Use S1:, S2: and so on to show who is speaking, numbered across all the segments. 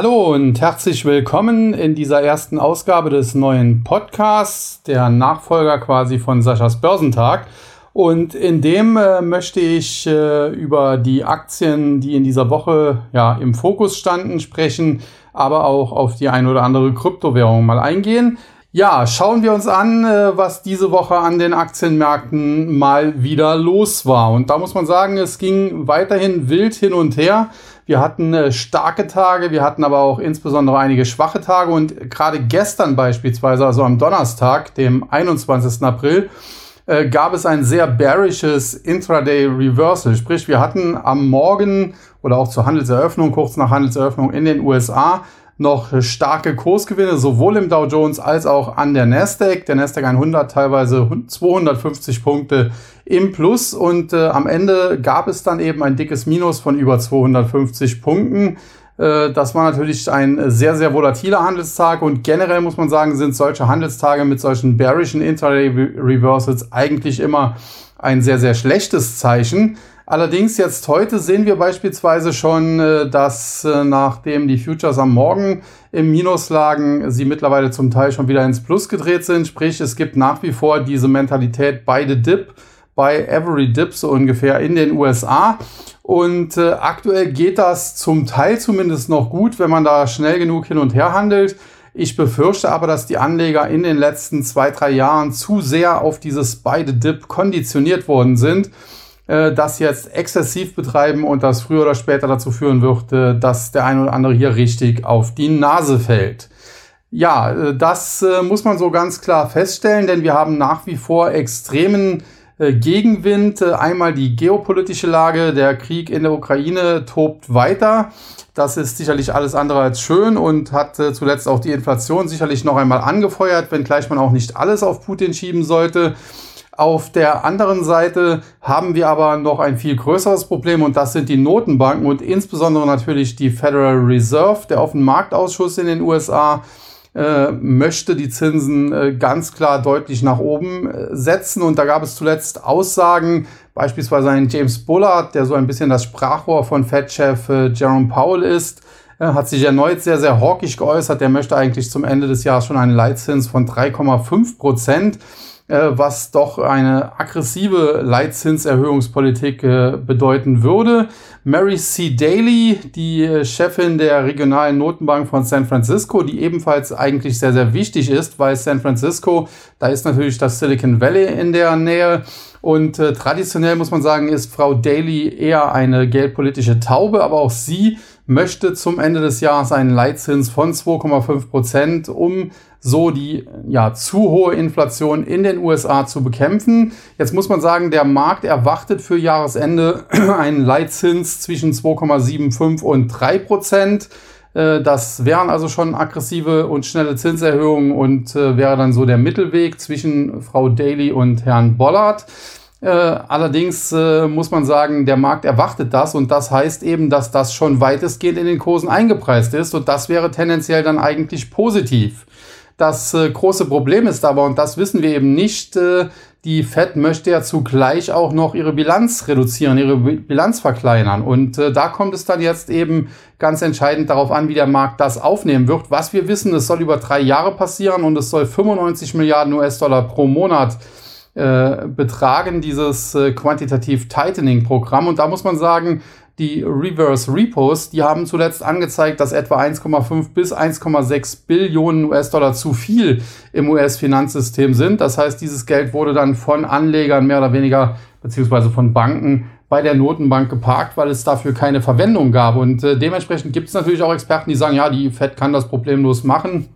S1: Hallo und herzlich willkommen in dieser ersten Ausgabe des neuen Podcasts, der Nachfolger quasi von Saschas Börsentag. Und in dem äh, möchte ich äh, über die Aktien, die in dieser Woche ja im Fokus standen, sprechen, aber auch auf die ein oder andere Kryptowährung mal eingehen. Ja, schauen wir uns an, äh, was diese Woche an den Aktienmärkten mal wieder los war. Und da muss man sagen, es ging weiterhin wild hin und her. Wir hatten äh, starke Tage, wir hatten aber auch insbesondere einige schwache Tage. Und gerade gestern beispielsweise, also am Donnerstag, dem 21. April, äh, gab es ein sehr bearishes Intraday Reversal. Sprich, wir hatten am Morgen oder auch zur Handelseröffnung, kurz nach Handelseröffnung in den USA, noch starke Kursgewinne, sowohl im Dow Jones als auch an der Nasdaq. Der Nasdaq 100 teilweise 250 Punkte im Plus und äh, am Ende gab es dann eben ein dickes Minus von über 250 Punkten. Äh, das war natürlich ein sehr, sehr volatiler Handelstag und generell muss man sagen, sind solche Handelstage mit solchen bearischen Intraday Reversals eigentlich immer ein sehr, sehr schlechtes Zeichen. Allerdings jetzt heute sehen wir beispielsweise schon, äh, dass äh, nachdem die Futures am Morgen im Minus lagen, sie mittlerweile zum Teil schon wieder ins Plus gedreht sind. Sprich, es gibt nach wie vor diese Mentalität beide Dip bei Every Dip so ungefähr in den USA. Und äh, aktuell geht das zum Teil zumindest noch gut, wenn man da schnell genug hin und her handelt. Ich befürchte aber, dass die Anleger in den letzten zwei, drei Jahren zu sehr auf dieses beide Dip konditioniert worden sind, äh, das jetzt exzessiv betreiben und das früher oder später dazu führen wird, äh, dass der eine oder andere hier richtig auf die Nase fällt. Ja, äh, das äh, muss man so ganz klar feststellen, denn wir haben nach wie vor extremen Gegenwind. Äh, einmal die geopolitische Lage, der Krieg in der Ukraine tobt weiter. Das ist sicherlich alles andere als schön und hat äh, zuletzt auch die Inflation sicherlich noch einmal angefeuert, wenngleich man auch nicht alles auf Putin schieben sollte. Auf der anderen Seite haben wir aber noch ein viel größeres Problem und das sind die Notenbanken und insbesondere natürlich die Federal Reserve, der Offenmarktausschuss in den USA äh, möchte die Zinsen äh, ganz klar deutlich nach oben äh, setzen. Und da gab es zuletzt Aussagen, beispielsweise ein James Bullard, der so ein bisschen das Sprachrohr von Fed-Chef äh, Jerome Powell ist, äh, hat sich erneut sehr, sehr hawkisch geäußert. Der möchte eigentlich zum Ende des Jahres schon einen Leitzins von 3,5 Prozent was doch eine aggressive Leitzinserhöhungspolitik bedeuten würde. Mary C. Daly, die äh, Chefin der regionalen Notenbank von San Francisco, die ebenfalls eigentlich sehr, sehr wichtig ist, weil San Francisco, da ist natürlich das Silicon Valley in der Nähe. Und äh, traditionell muss man sagen, ist Frau Daly eher eine geldpolitische Taube, aber auch sie möchte zum Ende des Jahres einen Leitzins von 2,5 Prozent, um so die ja, zu hohe Inflation in den USA zu bekämpfen. Jetzt muss man sagen, der Markt erwartet für Jahresende einen Leitzins zwischen 2,75 und 3 Prozent. Äh, das wären also schon aggressive und schnelle Zinserhöhungen und äh, wäre dann so der Mittelweg zwischen Frau Daly und Herrn Bollard. Äh, allerdings muss man sagen, der Markt erwartet das und das heißt eben, dass das schon weitestgehend in den Kursen eingepreist ist und das wäre tendenziell dann eigentlich positiv. Das äh, große Problem ist aber, und das wissen wir eben nicht, äh, die Fed möchte ja zugleich auch noch ihre Bilanz reduzieren, ihre Bilanz verkleinern. Und äh, da kommt es dann jetzt eben ganz entscheidend darauf an, wie der Markt das aufnehmen wird. Was wir wissen, es soll über drei Jahre passieren und es soll 95 Milliarden US-Dollar pro Monat äh, betragen, dieses äh, Quantitative Tightening Programm. Und da muss man sagen, die Reverse Repos, die haben zuletzt angezeigt, dass etwa 1,5 bis 1,6 Billionen US-Dollar zu viel im US-Finanzsystem sind. Das heißt, dieses Geld wurde dann von Anlegern mehr oder weniger, beziehungsweise von Banken bei der Notenbank geparkt, weil es dafür keine Verwendung gab. Und äh, dementsprechend gibt es natürlich auch Experten, die sagen, ja, die Fed kann das problemlos machen.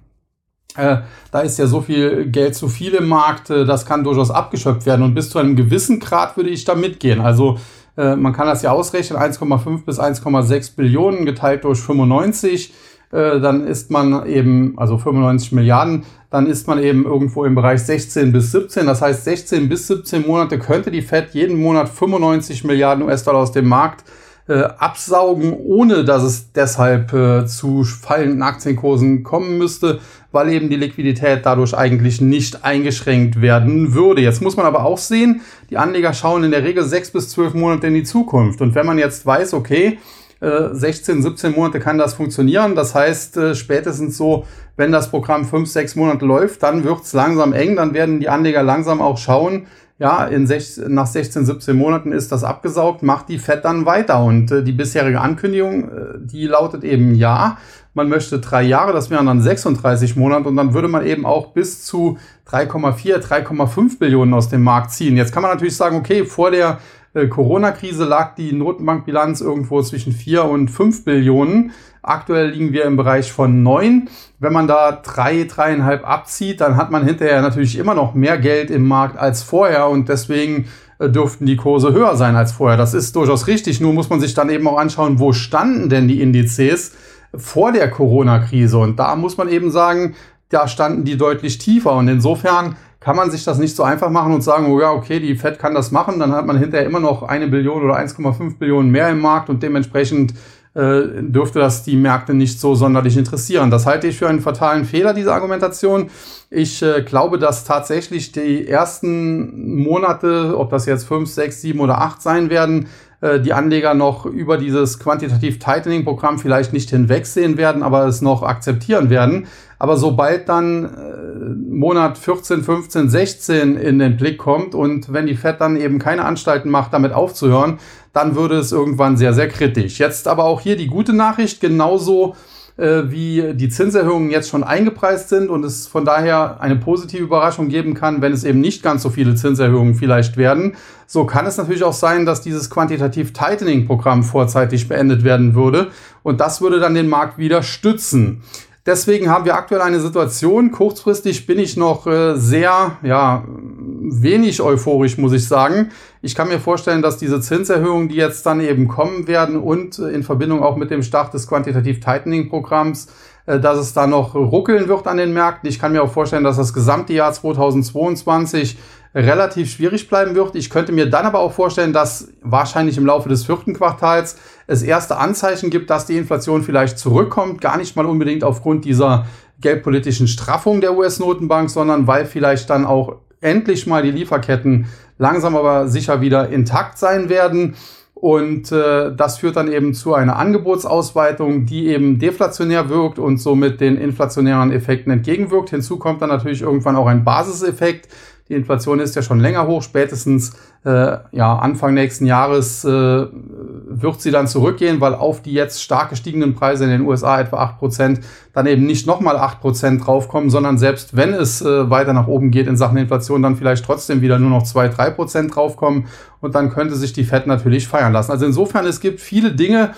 S1: Äh, da ist ja so viel Geld zu viel im Markt, äh, das kann durchaus abgeschöpft werden. Und bis zu einem gewissen Grad würde ich da mitgehen. Also äh, man kann das ja ausrechnen, 1,5 bis 1,6 Billionen geteilt durch 95. Äh, dann ist man eben, also 95 Milliarden, dann ist man eben irgendwo im Bereich 16 bis 17. Das heißt, 16 bis 17 Monate könnte die Fed jeden Monat 95 Milliarden US-Dollar aus dem Markt äh, absaugen, ohne dass es deshalb äh, zu fallenden Aktienkursen kommen müsste, weil eben die Liquidität dadurch eigentlich nicht eingeschränkt werden würde. Jetzt muss man aber auch sehen, die Anleger schauen in der Regel sechs bis zwölf Monate in die Zukunft. Und wenn man jetzt weiß, okay, 16, 17 Monate kann das funktionieren. Das heißt, äh, spätestens so, wenn das Programm 5, 6 Monate läuft, dann wird's langsam eng, dann werden die Anleger langsam auch schauen, ja, in sech, nach 16, 17 Monaten ist das abgesaugt, macht die FED dann weiter. Und äh, die bisherige Ankündigung, äh, die lautet eben ja, man möchte drei Jahre, das wären dann 36 Monate und dann würde man eben auch bis zu 3,4, 3,5 Billionen aus dem Markt ziehen. Jetzt kann man natürlich sagen, okay, vor der äh, Corona-Krise lag die Notenbankbilanz irgendwo zwischen 4 und 5 Billionen. Aktuell liegen wir im Bereich von 9. Wenn man da drei, dreieinhalb abzieht, dann hat man hinterher natürlich immer noch mehr Geld im Markt als vorher und deswegen äh, dürften die Kurse höher sein als vorher. Das ist durchaus richtig. Nur muss man sich dann eben auch anschauen, wo standen denn die Indizes vor der Corona-Krise? Und da muss man eben sagen, da standen die deutlich tiefer. Und insofern kann man sich das nicht so einfach machen und sagen, oh ja, okay, die Fed kann das machen, dann hat man hinterher immer noch eine Billion oder 1,5 Billionen mehr im Markt und dementsprechend dürfte das die Märkte nicht so sonderlich interessieren. Das halte ich für einen fatalen Fehler, diese Argumentation. Ich äh, glaube, dass tatsächlich die ersten Monate, ob das jetzt fünf, sechs, sieben oder acht sein werden, äh, die Anleger noch über dieses Quantitativ Tightening Programm vielleicht nicht hinwegsehen werden, aber es noch akzeptieren werden. Aber sobald dann äh, Monat 14, 15, 16 in den Blick kommt und wenn die Fed dann eben keine Anstalten macht, damit aufzuhören, dann würde es irgendwann sehr, sehr kritisch. Jetzt aber auch hier die gute Nachricht, genauso äh, wie die Zinserhöhungen jetzt schon eingepreist sind und es von daher eine positive Überraschung geben kann, wenn es eben nicht ganz so viele Zinserhöhungen vielleicht werden. So kann es natürlich auch sein, dass dieses Quantitativ Tightening Programm vorzeitig beendet werden würde und das würde dann den Markt wieder stützen. Deswegen haben wir aktuell eine Situation. Kurzfristig bin ich noch äh, sehr, ja, wenig euphorisch, muss ich sagen. Ich kann mir vorstellen, dass diese Zinserhöhungen, die jetzt dann eben kommen werden und äh, in Verbindung auch mit dem Start des Quantitative Tightening Programms, äh, dass es da noch ruckeln wird an den Märkten. Ich kann mir auch vorstellen, dass das gesamte Jahr 2022 relativ schwierig bleiben wird. Ich könnte mir dann aber auch vorstellen, dass wahrscheinlich im Laufe des vierten Quartals es erste Anzeichen gibt, dass die Inflation vielleicht zurückkommt. Gar nicht mal unbedingt aufgrund dieser geldpolitischen Straffung der US-Notenbank, sondern weil vielleicht dann auch endlich mal die Lieferketten langsam aber sicher wieder intakt sein werden. Und äh, das führt dann eben zu einer Angebotsausweitung, die eben deflationär wirkt und somit den inflationären Effekten entgegenwirkt. Hinzu kommt dann natürlich irgendwann auch ein Basiseffekt, die Inflation ist ja schon länger hoch. Spätestens äh, ja, Anfang nächsten Jahres äh, wird sie dann zurückgehen, weil auf die jetzt stark gestiegenen Preise in den USA etwa 8% dann eben nicht nochmal 8% draufkommen, sondern selbst wenn es äh, weiter nach oben geht in Sachen Inflation, dann vielleicht trotzdem wieder nur noch 2-3% draufkommen und dann könnte sich die Fed natürlich feiern lassen. Also insofern, es gibt viele Dinge,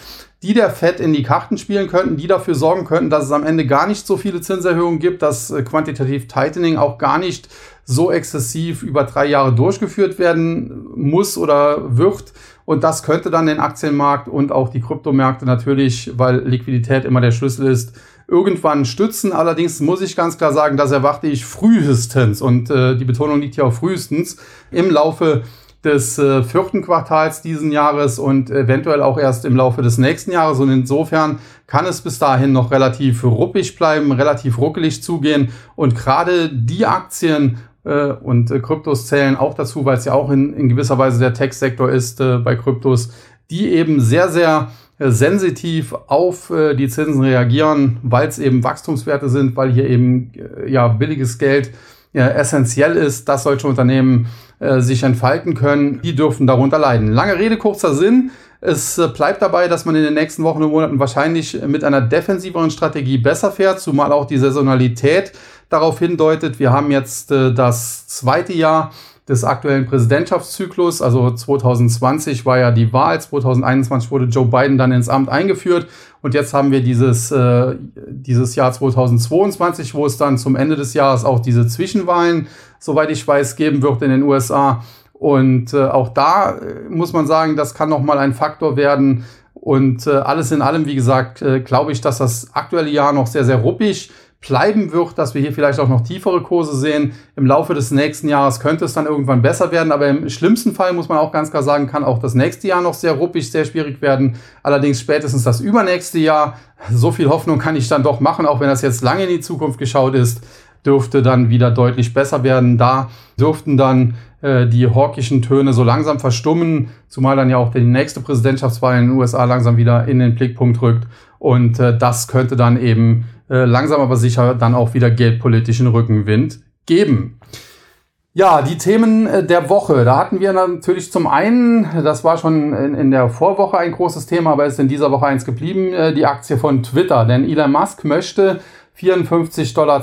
S1: die der Fed in die Karten spielen könnten, die dafür sorgen könnten, dass es am Ende gar nicht so viele Zinserhöhungen gibt, dass äh, Quantitative Tightening auch gar nicht so exzessiv über drei Jahre durchgeführt werden muss oder wird. Und das könnte dann den Aktienmarkt und auch die Kryptomärkte natürlich, weil Liquidität immer der Schlüssel ist, irgendwann stützen. Allerdings muss ich ganz klar sagen, das erwarte ich frühestens und äh, die Betonung liegt hier auf frühestens im Laufe des äh, vierten Quartals diesen Jahres und eventuell auch erst im Laufe des nächsten Jahres. Und insofern kann es bis dahin noch relativ ruppig bleiben, relativ ruckelig zugehen. Und gerade die Aktien, äh, und äh, Kryptos zählen auch dazu, weil es ja auch in, in gewisser Weise der Tech-Sektor ist äh, bei Kryptos, die eben sehr, sehr äh, sensitiv auf äh, die Zinsen reagieren, weil es eben Wachstumswerte sind, weil hier eben ja billiges Geld ja, essentiell ist, dass solche Unternehmen äh, sich entfalten können. Die dürfen darunter leiden. Lange Rede, kurzer Sinn. Es äh, bleibt dabei, dass man in den nächsten Wochen und Monaten wahrscheinlich mit einer defensiveren Strategie besser fährt, zumal auch die Saisonalität darauf hindeutet. Wir haben jetzt äh, das zweite Jahr des aktuellen Präsidentschaftszyklus. Also 2020 war ja die Wahl, 2021 wurde Joe Biden dann ins Amt eingeführt und jetzt haben wir dieses, dieses Jahr 2022, wo es dann zum Ende des Jahres auch diese Zwischenwahlen, soweit ich weiß, geben wird in den USA. Und äh, auch da äh, muss man sagen, das kann nochmal ein Faktor werden. Und äh, alles in allem, wie gesagt, äh, glaube ich, dass das aktuelle Jahr noch sehr, sehr ruppig bleiben wird, dass wir hier vielleicht auch noch tiefere Kurse sehen. Im Laufe des nächsten Jahres könnte es dann irgendwann besser werden, aber im schlimmsten Fall muss man auch ganz klar sagen, kann auch das nächste Jahr noch sehr ruppig, sehr schwierig werden. Allerdings spätestens das übernächste Jahr, so viel Hoffnung kann ich dann doch machen, auch wenn das jetzt lange in die Zukunft geschaut ist, dürfte dann wieder deutlich besser werden. Da dürften dann äh, die hawkischen Töne so langsam verstummen, zumal dann ja auch die nächste Präsidentschaftswahl in den USA langsam wieder in den Blickpunkt rückt. Und äh, das könnte dann eben äh, langsam aber sicher dann auch wieder geldpolitischen Rückenwind geben. Ja, die Themen äh, der Woche. Da hatten wir natürlich zum einen, das war schon in, in der Vorwoche ein großes Thema, aber ist in dieser Woche eins geblieben, äh, die Aktie von Twitter. Denn Elon Musk möchte 54,20 Dollar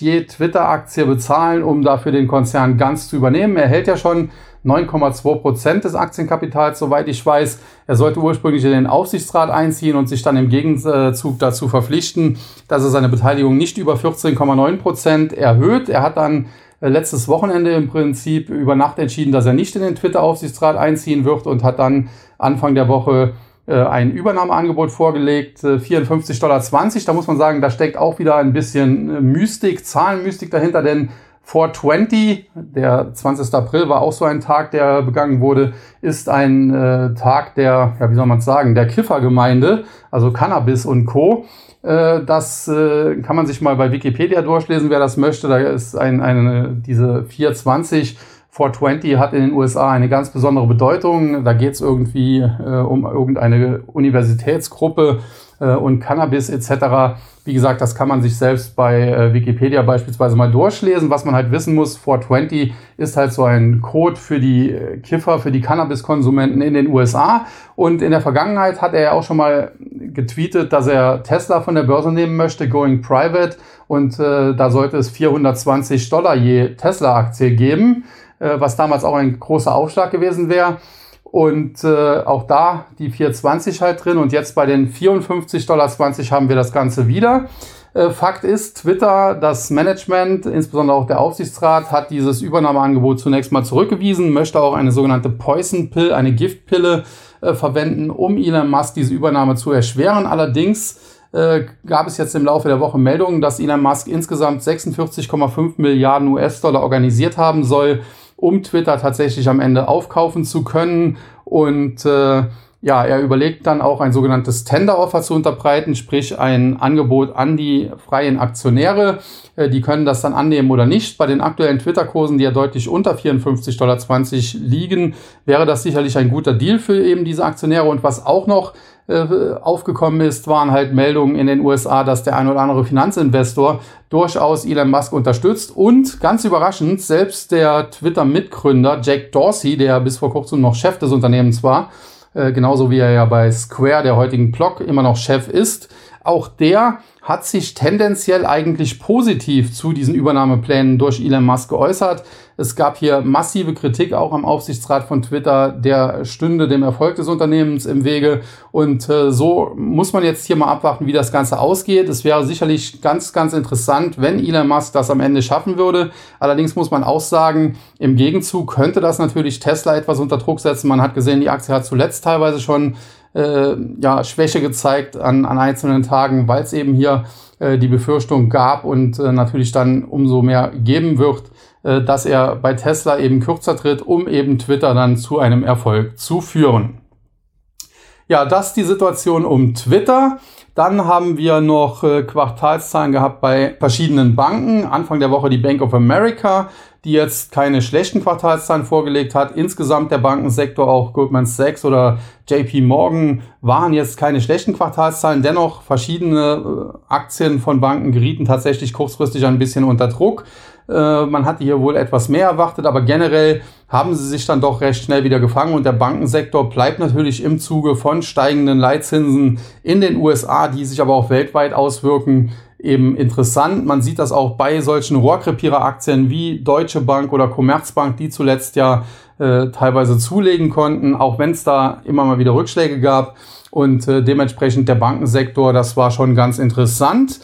S1: je Twitter-Aktie bezahlen, um dafür den Konzern ganz zu übernehmen. Er hält ja schon 9,2 Prozent des Aktienkapitals, soweit ich weiß. Er sollte ursprünglich in den Aufsichtsrat einziehen und sich dann im Gegenzug dazu verpflichten, dass er seine Beteiligung nicht über 14,9 Prozent erhöht. Er hat dann äh, letztes Wochenende im Prinzip über Nacht entschieden, dass er nicht in den Twitter-Aufsichtsrat einziehen wird und hat dann Anfang der Woche ein Übernahmeangebot vorgelegt, äh, 54,20 Dollar. Da muss man sagen, da steckt auch wieder ein bisschen äh, Mystik, Zahlenmystik dahinter, denn 420, der 20. April war auch so ein Tag, der begangen wurde, ist ein äh, Tag der, ja, wie soll man sagen, der Kiffergemeinde, also Cannabis und Co. Äh, das äh, kann man sich mal bei Wikipedia durchlesen, wer das möchte. Da ist ein, eine, diese 420 420 hat in den USA eine ganz besondere Bedeutung. Da geht es irgendwie äh, um irgendeine Universitätsgruppe äh, und Cannabis etc. Wie gesagt, das kann man sich selbst bei äh, Wikipedia beispielsweise mal durchlesen. Was man halt wissen muss, 420 ist halt so ein Code für die äh, Kiffer, für die Cannabiskonsumenten in den USA. Und in der Vergangenheit hat er ja auch schon mal getweetet, dass er Tesla von der Börse nehmen möchte, going private. Und äh, da sollte es 420 Dollar je Tesla-Aktie geben. Äh, was damals auch ein großer Aufschlag gewesen wäre. Und äh, auch da die 420 halt drin. Und jetzt bei den 54,20 Dollar haben wir das Ganze wieder. Äh, Fakt ist, Twitter, das Management, insbesondere auch der Aufsichtsrat, hat dieses Übernahmeangebot zunächst mal zurückgewiesen, möchte auch eine sogenannte Poison Pill, eine Giftpille äh, verwenden, um Elon Musk diese Übernahme zu erschweren. Allerdings äh, gab es jetzt im Laufe der Woche Meldungen, dass Elon Musk insgesamt 46,5 Milliarden US-Dollar organisiert haben soll, um Twitter tatsächlich am Ende aufkaufen zu können. Und äh, ja, er überlegt dann auch ein sogenanntes Tender-Offer zu unterbreiten, sprich ein Angebot an die freien Aktionäre. Äh, die können das dann annehmen oder nicht. Bei den aktuellen Twitter-Kursen, die ja deutlich unter 54,20 Dollar liegen, wäre das sicherlich ein guter Deal für eben diese Aktionäre. Und was auch noch äh, aufgekommen ist, waren halt Meldungen in den USA, dass der ein oder andere Finanzinvestor durchaus Elon Musk unterstützt. Und ganz überraschend selbst der Twitter-Mitgründer Jack Dorsey, der bis vor kurzem noch Chef des Unternehmens war, äh, genauso wie er ja bei Square, der heutigen Block, immer noch Chef ist, auch der hat sich tendenziell eigentlich positiv zu diesen Übernahmeplänen durch Elon Musk geäußert. Es gab hier massive Kritik auch am Aufsichtsrat von Twitter, der stünde dem Erfolg des Unternehmens im Wege. Und äh, so muss man jetzt hier mal abwarten, wie das Ganze ausgeht. Es wäre sicherlich ganz, ganz interessant, wenn Elon Musk das am Ende schaffen würde. Allerdings muss man auch sagen, im Gegenzug könnte das natürlich Tesla etwas unter Druck setzen. Man hat gesehen, die Aktie hat zuletzt teilweise schon äh, ja, Schwäche gezeigt an, an einzelnen Tagen, weil es eben hier äh, die Befürchtung gab und äh, natürlich dann umso mehr geben wird, äh, dass er bei Tesla eben kürzer tritt, um eben Twitter dann zu einem Erfolg zu führen. Ja, das die Situation um Twitter. Dann haben wir noch äh, Quartalszahlen gehabt bei verschiedenen Banken. Anfang der Woche die Bank of America, die jetzt keine schlechten Quartalszahlen vorgelegt hat. Insgesamt der Bankensektor, auch Goldman Sachs oder JP Morgan, waren jetzt keine schlechten Quartalszahlen. Dennoch verschiedene äh, Aktien von Banken gerieten tatsächlich kurzfristig ein bisschen unter Druck. Äh, man hatte hier wohl etwas mehr erwartet, aber generell haben sie sich dann doch recht schnell wieder gefangen und der Bankensektor bleibt natürlich im Zuge von steigenden Leitzinsen in den USA, die sich aber auch weltweit auswirken, eben interessant. Man sieht das auch bei solchen Rohrkrepierer-Aktien wie Deutsche Bank oder Commerzbank, die zuletzt ja äh, teilweise zulegen konnten, auch wenn es da immer mal wieder Rückschläge gab. Und äh, dementsprechend der Bankensektor, das war schon ganz interessant.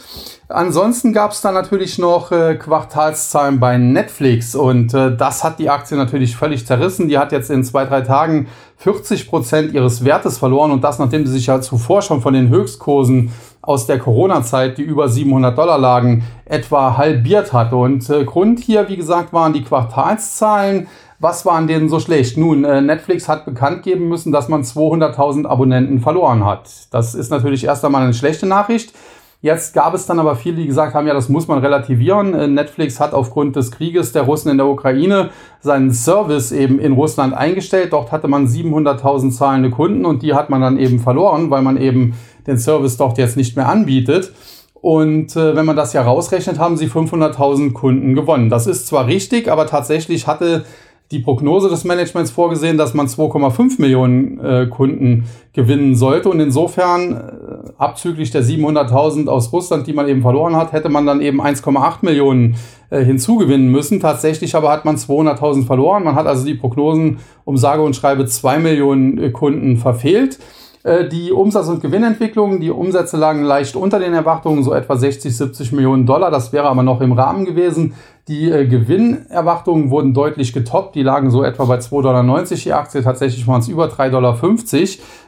S1: Ansonsten gab es dann natürlich noch äh, Quartalszahlen bei Netflix und äh, das hat die Aktie natürlich völlig zerrissen. Die hat jetzt in zwei, drei Tagen 40 Prozent ihres Wertes verloren und das, nachdem sie sich ja zuvor schon von den Höchstkursen aus der Corona-Zeit, die über 700 Dollar lagen, etwa halbiert hatte. Und äh, Grund hier, wie gesagt, waren die Quartalszahlen. Was waren denen so schlecht? Nun, äh, Netflix hat bekannt geben müssen, dass man 200.000 Abonnenten verloren hat. Das ist natürlich erst einmal eine schlechte Nachricht. Jetzt gab es dann aber viele, die gesagt haben, ja, das muss man relativieren. Äh, Netflix hat aufgrund des Krieges der Russen in der Ukraine seinen Service eben in Russland eingestellt. Dort hatte man 700.000 zahlende Kunden und die hat man dann eben verloren, weil man eben den Service dort jetzt nicht mehr anbietet. Und äh, wenn man das ja rausrechnet, haben sie 500.000 Kunden gewonnen. Das ist zwar richtig, aber tatsächlich hatte die Prognose des Managements vorgesehen, dass man 2,5 Millionen äh, Kunden gewinnen sollte. Und insofern, äh, abzüglich der 700.000 aus Russland, die man eben verloren hat, hätte man dann eben 1,8 Millionen äh, hinzugewinnen müssen. Tatsächlich aber hat man 200.000 verloren. Man hat also die Prognosen um sage und schreibe 2 Millionen äh, Kunden verfehlt. Äh, die Umsatz- und Gewinnentwicklung, die Umsätze lagen leicht unter den Erwartungen, so etwa 60, 70 Millionen Dollar. Das wäre aber noch im Rahmen gewesen. Die äh, Gewinnerwartungen wurden deutlich getoppt. Die lagen so etwa bei 2,90 Dollar die Aktie. Tatsächlich waren es über 3,50 Dollar.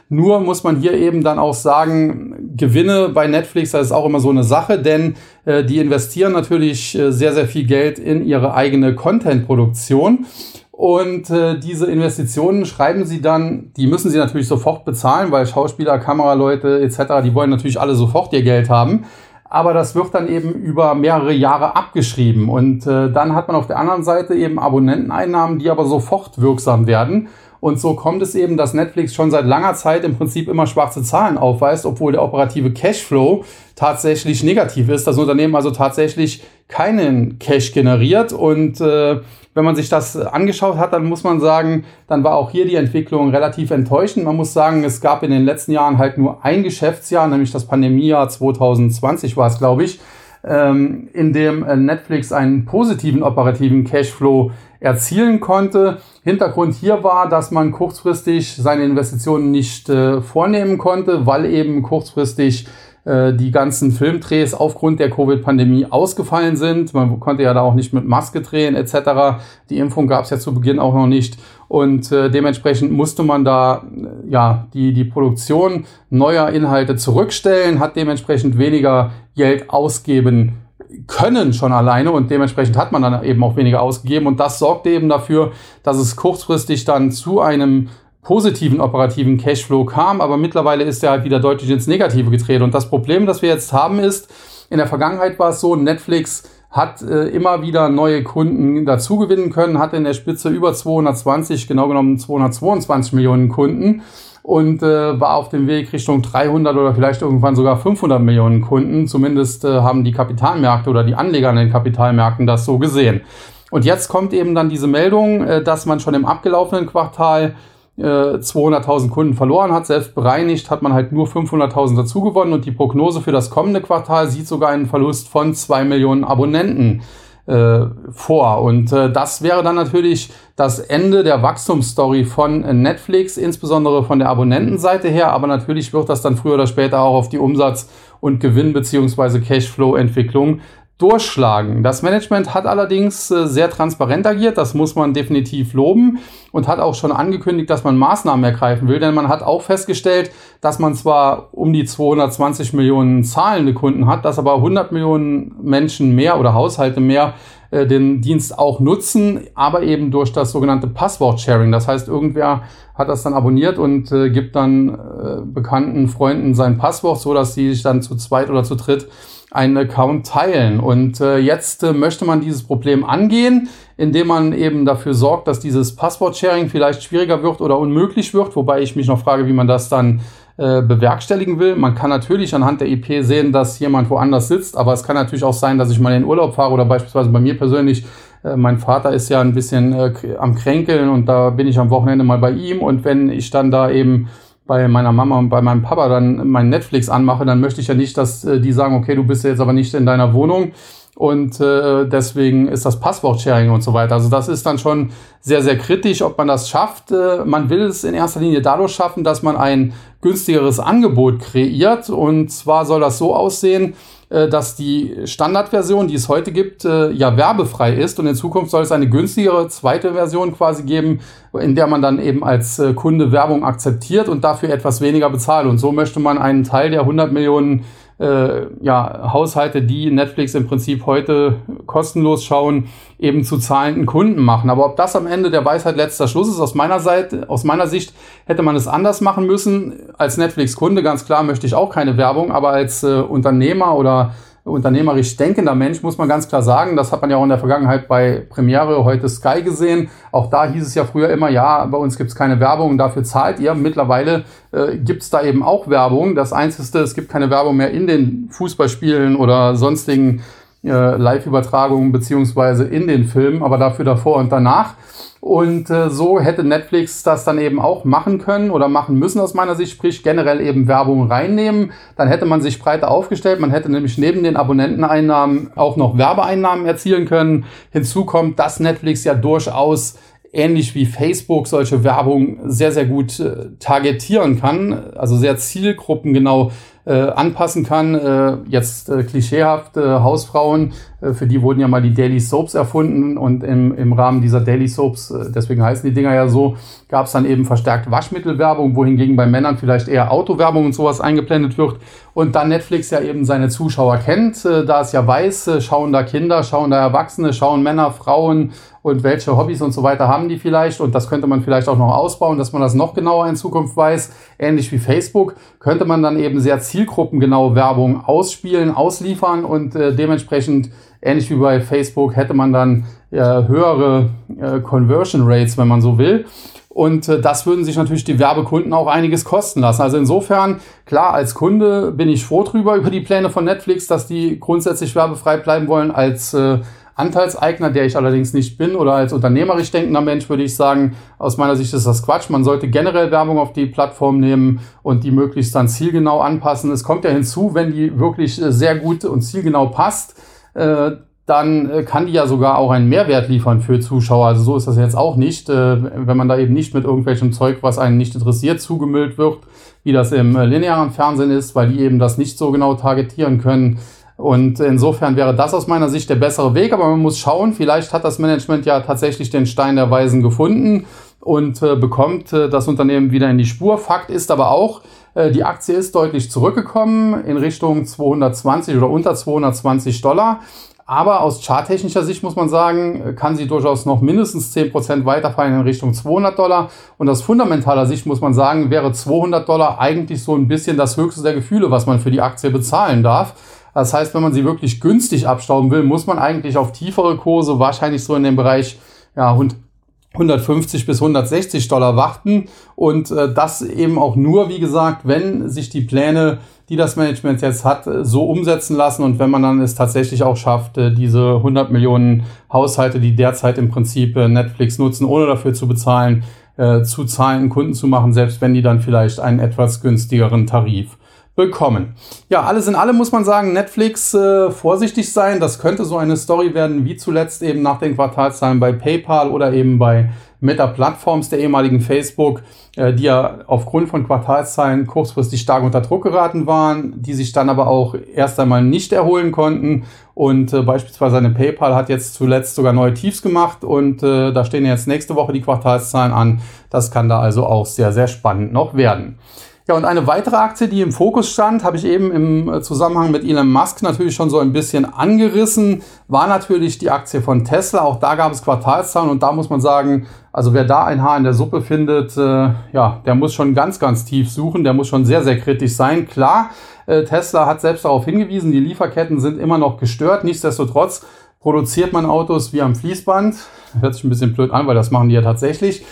S1: Nur muss man hier eben dann auch sagen, Gewinne bei Netflix, das ist auch immer so eine Sache, denn äh, die investieren natürlich äh, sehr, sehr viel Geld in ihre eigene Content-Produktion. Und äh, diese Investitionen schreiben sie dann, die müssen sie natürlich sofort bezahlen, weil Schauspieler, Kameraleute etc., die wollen natürlich alle sofort ihr Geld haben aber das wird dann eben über mehrere Jahre abgeschrieben. Und äh, dann hat man auf der anderen Seite eben Abonnenteneinnahmen, die aber sofort wirksam werden. Und so kommt es eben, dass Netflix schon seit langer Zeit im Prinzip immer schwarze Zahlen aufweist, obwohl der operative Cashflow tatsächlich negativ ist. Das Unternehmen also tatsächlich keinen Cash generiert. Und äh, wenn man sich das angeschaut hat, dann muss man sagen, dann war auch hier die Entwicklung relativ enttäuschend. Man muss sagen, es gab in den letzten Jahren halt nur ein Geschäftsjahr, nämlich das Pandemiejahr 2020 war es, glaube ich, ähm, in dem äh, Netflix einen positiven operativen Cashflow erzielen konnte. Hintergrund hier war, dass man kurzfristig seine Investitionen nicht äh, vornehmen konnte, weil eben kurzfristig äh, die ganzen Filmdrehs aufgrund der Covid-Pandemie ausgefallen sind. Man konnte ja da auch nicht mit Maske drehen etc. Die Impfung gab es ja zu Beginn auch noch nicht. Und äh, dementsprechend musste man da äh, ja die, die Produktion neuer Inhalte zurückstellen, hat dementsprechend weniger Geld ausgeben können schon alleine und dementsprechend hat man dann eben auch weniger ausgegeben und das sorgte eben dafür, dass es kurzfristig dann zu einem positiven operativen Cashflow kam, aber mittlerweile ist er halt wieder deutlich ins Negative gedreht und das Problem, das wir jetzt haben ist, in der Vergangenheit war es so, Netflix hat äh, immer wieder neue Kunden dazugewinnen können, hatte in der Spitze über 220, genau genommen 222 Millionen Kunden und äh, war auf dem Weg Richtung 300 oder vielleicht irgendwann sogar 500 Millionen Kunden. Zumindest äh, haben die Kapitalmärkte oder die Anleger an den Kapitalmärkten das so gesehen. Und jetzt kommt eben dann diese Meldung, äh, dass man schon im abgelaufenen Quartal 200.000 äh, Kunden verloren hat. Selbst bereinigt hat man halt nur 500.000 dazu gewonnen und die Prognose für das kommende Quartal sieht sogar einen Verlust von 2 Millionen Abonnenten äh, vor. Und äh, das wäre dann natürlich das Ende der Wachstumsstory von Netflix, insbesondere von der Abonnentenseite her. Aber natürlich wird das dann früher oder später auch auf die Umsatz- und Gewinn- bzw. Cashflow-Entwicklung durchschlagen. Das Management hat allerdings äh, sehr transparent agiert, das muss man definitiv loben und hat auch schon angekündigt, dass man Maßnahmen ergreifen will, denn man hat auch festgestellt, dass man zwar um die 220 Millionen zahlende Kunden hat, dass aber 100 Millionen Menschen mehr oder Haushalte mehr äh, den Dienst auch nutzen, aber eben durch das sogenannte Passwort-Sharing. Das heißt, irgendwer hat das dann abonniert und äh, gibt dann äh, bekannten Freunden sein Passwort, so dass sie sich dann zu zweit oder zu dritt einen Account teilen. Und äh, jetzt äh, möchte man dieses Problem angehen, indem man eben dafür sorgt, dass dieses Passwort-Sharing vielleicht schwieriger wird oder unmöglich wird, wobei ich mich noch frage, wie man das dann äh, bewerkstelligen will. Man kann natürlich anhand der IP sehen, dass jemand woanders sitzt, aber es kann natürlich auch sein, dass ich mal in Urlaub fahre oder beispielsweise bei mir persönlich äh, mein Vater ist ja ein bisschen äh, am Kränkeln und da bin ich am Wochenende mal bei ihm und wenn ich dann da eben bei meiner Mama und bei meinem Papa dann mein Netflix anmache, dann möchte ich ja nicht, dass äh, die sagen, okay, du bist jetzt aber nicht in deiner Wohnung und äh, deswegen ist das Passwort-Sharing und so weiter. Also das ist dann schon sehr, sehr kritisch, ob man das schafft. Äh, man will es in erster Linie dadurch schaffen, dass man ein günstigeres Angebot kreiert und zwar soll das so aussehen, dass die Standardversion, die es heute gibt, äh, ja werbefrei ist und in Zukunft soll es eine günstigere zweite Version quasi geben, in der man dann eben als äh, Kunde Werbung akzeptiert und dafür etwas weniger bezahlt. Und so möchte man einen Teil der 100 Millionen äh, ja, Haushalte, die Netflix im Prinzip heute kostenlos schauen, eben zu zahlenden Kunden machen. Aber ob das am Ende der Weisheit letzter Schluss ist, aus meiner Seite, aus meiner Sicht hätte man es anders machen müssen. Als Netflix-Kunde, ganz klar, möchte ich auch keine Werbung, aber als äh, Unternehmer oder unternehmerisch denkender Mensch, muss man ganz klar sagen. Das hat man ja auch in der Vergangenheit bei Premiere, heute Sky gesehen. Auch da hieß es ja früher immer, ja, bei uns gibt es keine Werbung, dafür zahlt ihr. Mittlerweile äh, gibt es da eben auch Werbung. Das Einzige, es gibt keine Werbung mehr in den Fußballspielen oder sonstigen äh, Live-Übertragungen beziehungsweise in den Filmen, aber dafür davor und danach. Und äh, so hätte Netflix das dann eben auch machen können oder machen müssen aus meiner Sicht, sprich generell eben Werbung reinnehmen. Dann hätte man sich breiter aufgestellt. Man hätte nämlich neben den Abonnenteneinnahmen auch noch Werbeeinnahmen erzielen können. Hinzu kommt, dass Netflix ja durchaus ähnlich wie Facebook solche Werbung sehr, sehr gut äh, targetieren kann, also sehr zielgruppengenau äh, anpassen kann. Äh, jetzt äh, klischeehaft äh, Hausfrauen, äh, für die wurden ja mal die Daily Soaps erfunden und im, im Rahmen dieser Daily Soaps, äh, deswegen heißen die Dinger ja so, gab es dann eben verstärkt Waschmittelwerbung, wohingegen bei Männern vielleicht eher Autowerbung und sowas eingeblendet wird. Und dann Netflix ja eben seine Zuschauer kennt, äh, da es ja weiß, äh, schauen da Kinder, schauen da Erwachsene, schauen Männer, Frauen und welche Hobbys und so weiter haben die vielleicht. Und das könnte man vielleicht auch noch ausbauen, dass man das noch genauer in Zukunft weiß. Ähnlich wie Facebook könnte man dann eben sehr zielgruppengenaue Werbung ausspielen, ausliefern und äh, dementsprechend ähnlich wie bei Facebook hätte man dann äh, höhere äh, Conversion Rates, wenn man so will. Und äh, das würden sich natürlich die Werbekunden auch einiges kosten lassen. Also insofern, klar, als Kunde bin ich froh drüber, über die Pläne von Netflix, dass die grundsätzlich werbefrei bleiben wollen. Als äh, Anteilseigner, der ich allerdings nicht bin, oder als unternehmerisch denkender Mensch würde ich sagen, aus meiner Sicht ist das Quatsch. Man sollte generell Werbung auf die Plattform nehmen und die möglichst dann zielgenau anpassen. Es kommt ja hinzu, wenn die wirklich äh, sehr gut und zielgenau passt, äh, dann äh, kann die ja sogar auch einen Mehrwert liefern für Zuschauer. Also so ist das jetzt auch nicht, wenn man da eben nicht mit irgendwelchem Zeug, was einen nicht interessiert, zugemüllt wird, wie das im linearen Fernsehen ist, weil die eben das nicht so genau targetieren können. Und insofern wäre das aus meiner Sicht der bessere Weg, aber man muss schauen, vielleicht hat das Management ja tatsächlich den Stein der Weisen gefunden und äh, bekommt äh, das Unternehmen wieder in die Spur. Fakt ist aber auch, äh, die Aktie ist deutlich zurückgekommen in Richtung 220 oder unter 220 Dollar. Aber aus charttechnischer Sicht muss man sagen, kann sie durchaus noch mindestens 10% weiterfallen in Richtung 200 Dollar. Und aus fundamentaler Sicht muss man sagen, wäre 200 Dollar eigentlich so ein bisschen das höchste der Gefühle, was man für die Aktie bezahlen darf. Das heißt, wenn man sie wirklich günstig abstauben will, muss man eigentlich auf tiefere Kurse, wahrscheinlich so in dem Bereich ja, 150 bis 160 Dollar warten. Und äh, das eben auch nur, wie gesagt, wenn sich die Pläne die das Management jetzt hat, so umsetzen lassen und wenn man dann es tatsächlich auch schafft, äh, diese 100 Millionen Haushalte, die derzeit im Prinzip äh, Netflix nutzen, ohne dafür zu bezahlen, äh, zu zahlenden Kunden zu machen, selbst wenn die dann vielleicht einen etwas günstigeren Tarif bekommen. Ja, alles in allem muss man sagen, Netflix äh, vorsichtig sein. Das könnte so eine Story werden, wie zuletzt eben nach den Quartalszahlen bei PayPal oder eben bei Meta Plattforms der ehemaligen Facebook, äh, die ja aufgrund von Quartalszahlen kurzfristig stark unter Druck geraten waren, die sich dann aber auch erst einmal nicht erholen konnten. Und äh, beispielsweise eine PayPal hat jetzt zuletzt sogar neue Tiefs gemacht und äh, da stehen jetzt nächste Woche die Quartalszahlen an. Das kann da also auch sehr, sehr spannend noch werden. Ja, und eine weitere Aktie, die im Fokus stand, habe ich eben im Zusammenhang mit Elon Musk natürlich schon so ein bisschen angerissen, war natürlich die Aktie von Tesla. Auch da gab es Quartalszahlen und da muss man sagen, also wer da ein Haar in der Suppe findet, äh, ja, der muss schon ganz, ganz tief suchen, der muss schon sehr, sehr kritisch sein. Klar, äh, Tesla hat selbst darauf hingewiesen, die Lieferketten sind immer noch gestört. Nichtsdestotrotz produziert man Autos wie am Fließband. Hört sich ein bisschen blöd an, weil das machen die ja tatsächlich.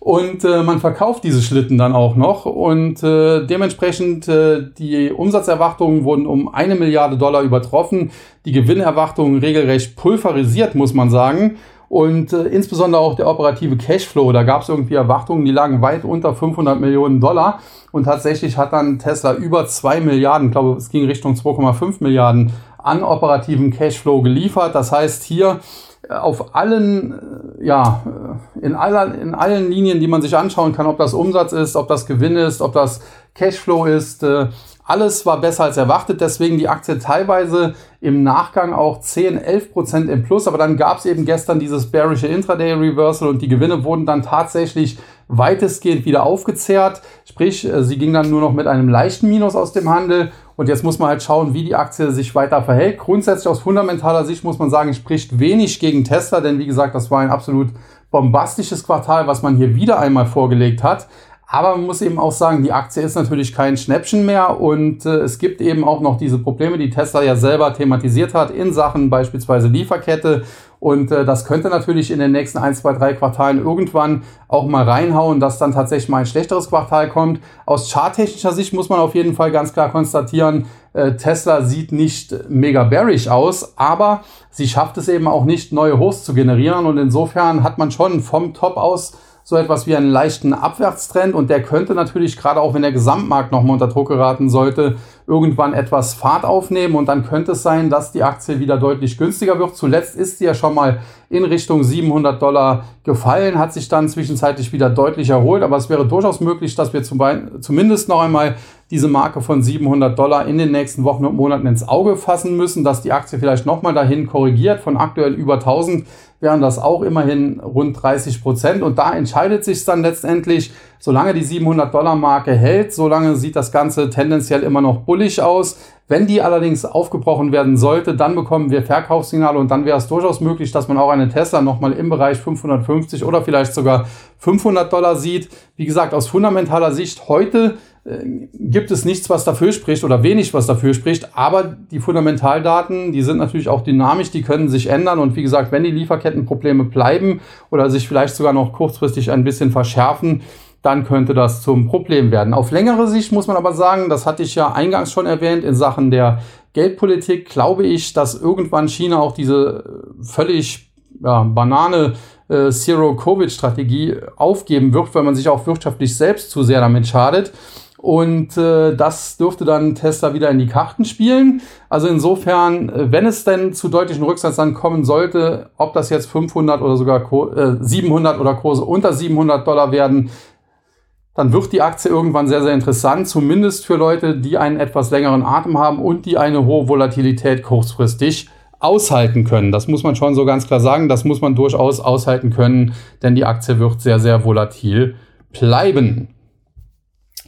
S1: Und äh, man verkauft diese Schlitten dann auch noch. Und äh, dementsprechend äh, die Umsatzerwartungen wurden um eine Milliarde Dollar übertroffen. Die Gewinnerwartungen regelrecht pulverisiert, muss man sagen. Und äh, insbesondere auch der operative Cashflow, da gab es irgendwie Erwartungen, die lagen weit unter 500 Millionen Dollar. Und tatsächlich hat dann Tesla über 2 Milliarden, glaube, es ging Richtung 2,5 Milliarden an operativen Cashflow geliefert. Das heißt, hier auf allen, äh, ja, äh, in, aller, in allen Linien, die man sich anschauen kann, ob das Umsatz ist, ob das Gewinn ist, ob das Cashflow ist, äh, alles war besser als erwartet, deswegen die Aktie teilweise im Nachgang auch 10, 11 Prozent im Plus, aber dann gab es eben gestern dieses bearische Intraday Reversal und die Gewinne wurden dann tatsächlich weitestgehend wieder aufgezehrt, sprich, sie ging dann nur noch mit einem leichten Minus aus dem Handel Und jetzt muss man halt schauen, wie die Aktie sich weiter verhält. Grundsätzlich aus fundamentaler Sicht muss man sagen, spricht wenig gegen Tesla, denn wie gesagt, das war ein absolut bombastisches Quartal, was man hier wieder einmal vorgelegt hat. Aber man muss eben auch sagen, die Aktie ist natürlich kein Schnäppchen mehr und äh, es gibt eben auch noch diese Probleme, die Tesla ja selber thematisiert hat in Sachen beispielsweise Lieferkette. Und äh, das könnte natürlich in den nächsten 1, 2, 3 Quartalen irgendwann auch mal reinhauen, dass dann tatsächlich mal ein schlechteres Quartal kommt. Aus charttechnischer Sicht muss man auf jeden Fall ganz klar konstatieren, äh, Tesla sieht nicht mega bearish aus, aber sie schafft es eben auch nicht, neue Hochs zu generieren. Und insofern hat man schon vom Top aus so etwas wie einen leichten Abwärtstrend. Und der könnte natürlich gerade auch, wenn der Gesamtmarkt nochmal unter Druck geraten sollte, irgendwann etwas Fahrt aufnehmen. Und dann könnte es sein, dass die Aktie wieder deutlich günstiger wird. Zuletzt ist sie ja schon mal in Richtung 700 Dollar gefallen, hat sich dann zwischenzeitlich wieder deutlich erholt, aber es wäre durchaus möglich, dass wir zum zumindest noch einmal diese Marke von 700 Dollar in den nächsten Wochen und Monaten ins Auge fassen müssen, dass die Aktie vielleicht nochmal dahin korrigiert. Von aktuell über 1000 wären das auch immerhin rund 30 Prozent. Und da entscheidet sich dann letztendlich, solange die 700 Dollar Marke hält, solange sieht das Ganze tendenziell immer noch bullig aus. Wenn die allerdings aufgebrochen werden sollte, dann bekommen wir Verkaufssignale und dann wäre es durchaus möglich, dass man auch eine Tesla nochmal im Bereich 550 oder vielleicht sogar 500 Dollar sieht. Wie gesagt, aus fundamentaler Sicht heute äh, gibt es nichts, was dafür spricht oder wenig, was dafür spricht. Aber die Fundamentaldaten, die sind natürlich auch dynamisch, die können sich ändern. Und wie gesagt, wenn die Lieferkettenprobleme bleiben oder sich vielleicht sogar noch kurzfristig ein bisschen verschärfen, dann könnte das zum Problem werden. Auf längere Sicht muss man aber sagen, das hatte ich ja eingangs schon erwähnt, in Sachen der Geldpolitik glaube ich, dass irgendwann China auch diese völlig ja, Banane äh, Zero-Covid-Strategie aufgeben wird, weil man sich auch wirtschaftlich selbst zu sehr damit schadet. Und äh, das dürfte dann Tesla wieder in die Karten spielen. Also insofern, äh, wenn es denn zu deutlichen Rücksatzern kommen sollte, ob das jetzt 500 oder sogar äh, 700 oder Kurse unter 700 Dollar werden, dann wird die Aktie irgendwann sehr, sehr interessant, zumindest für Leute, die einen etwas längeren Atem haben und die eine hohe Volatilität kurzfristig aushalten können. Das muss man schon so ganz klar sagen. Das muss man durchaus aushalten können, denn die Aktie wird sehr, sehr volatil bleiben.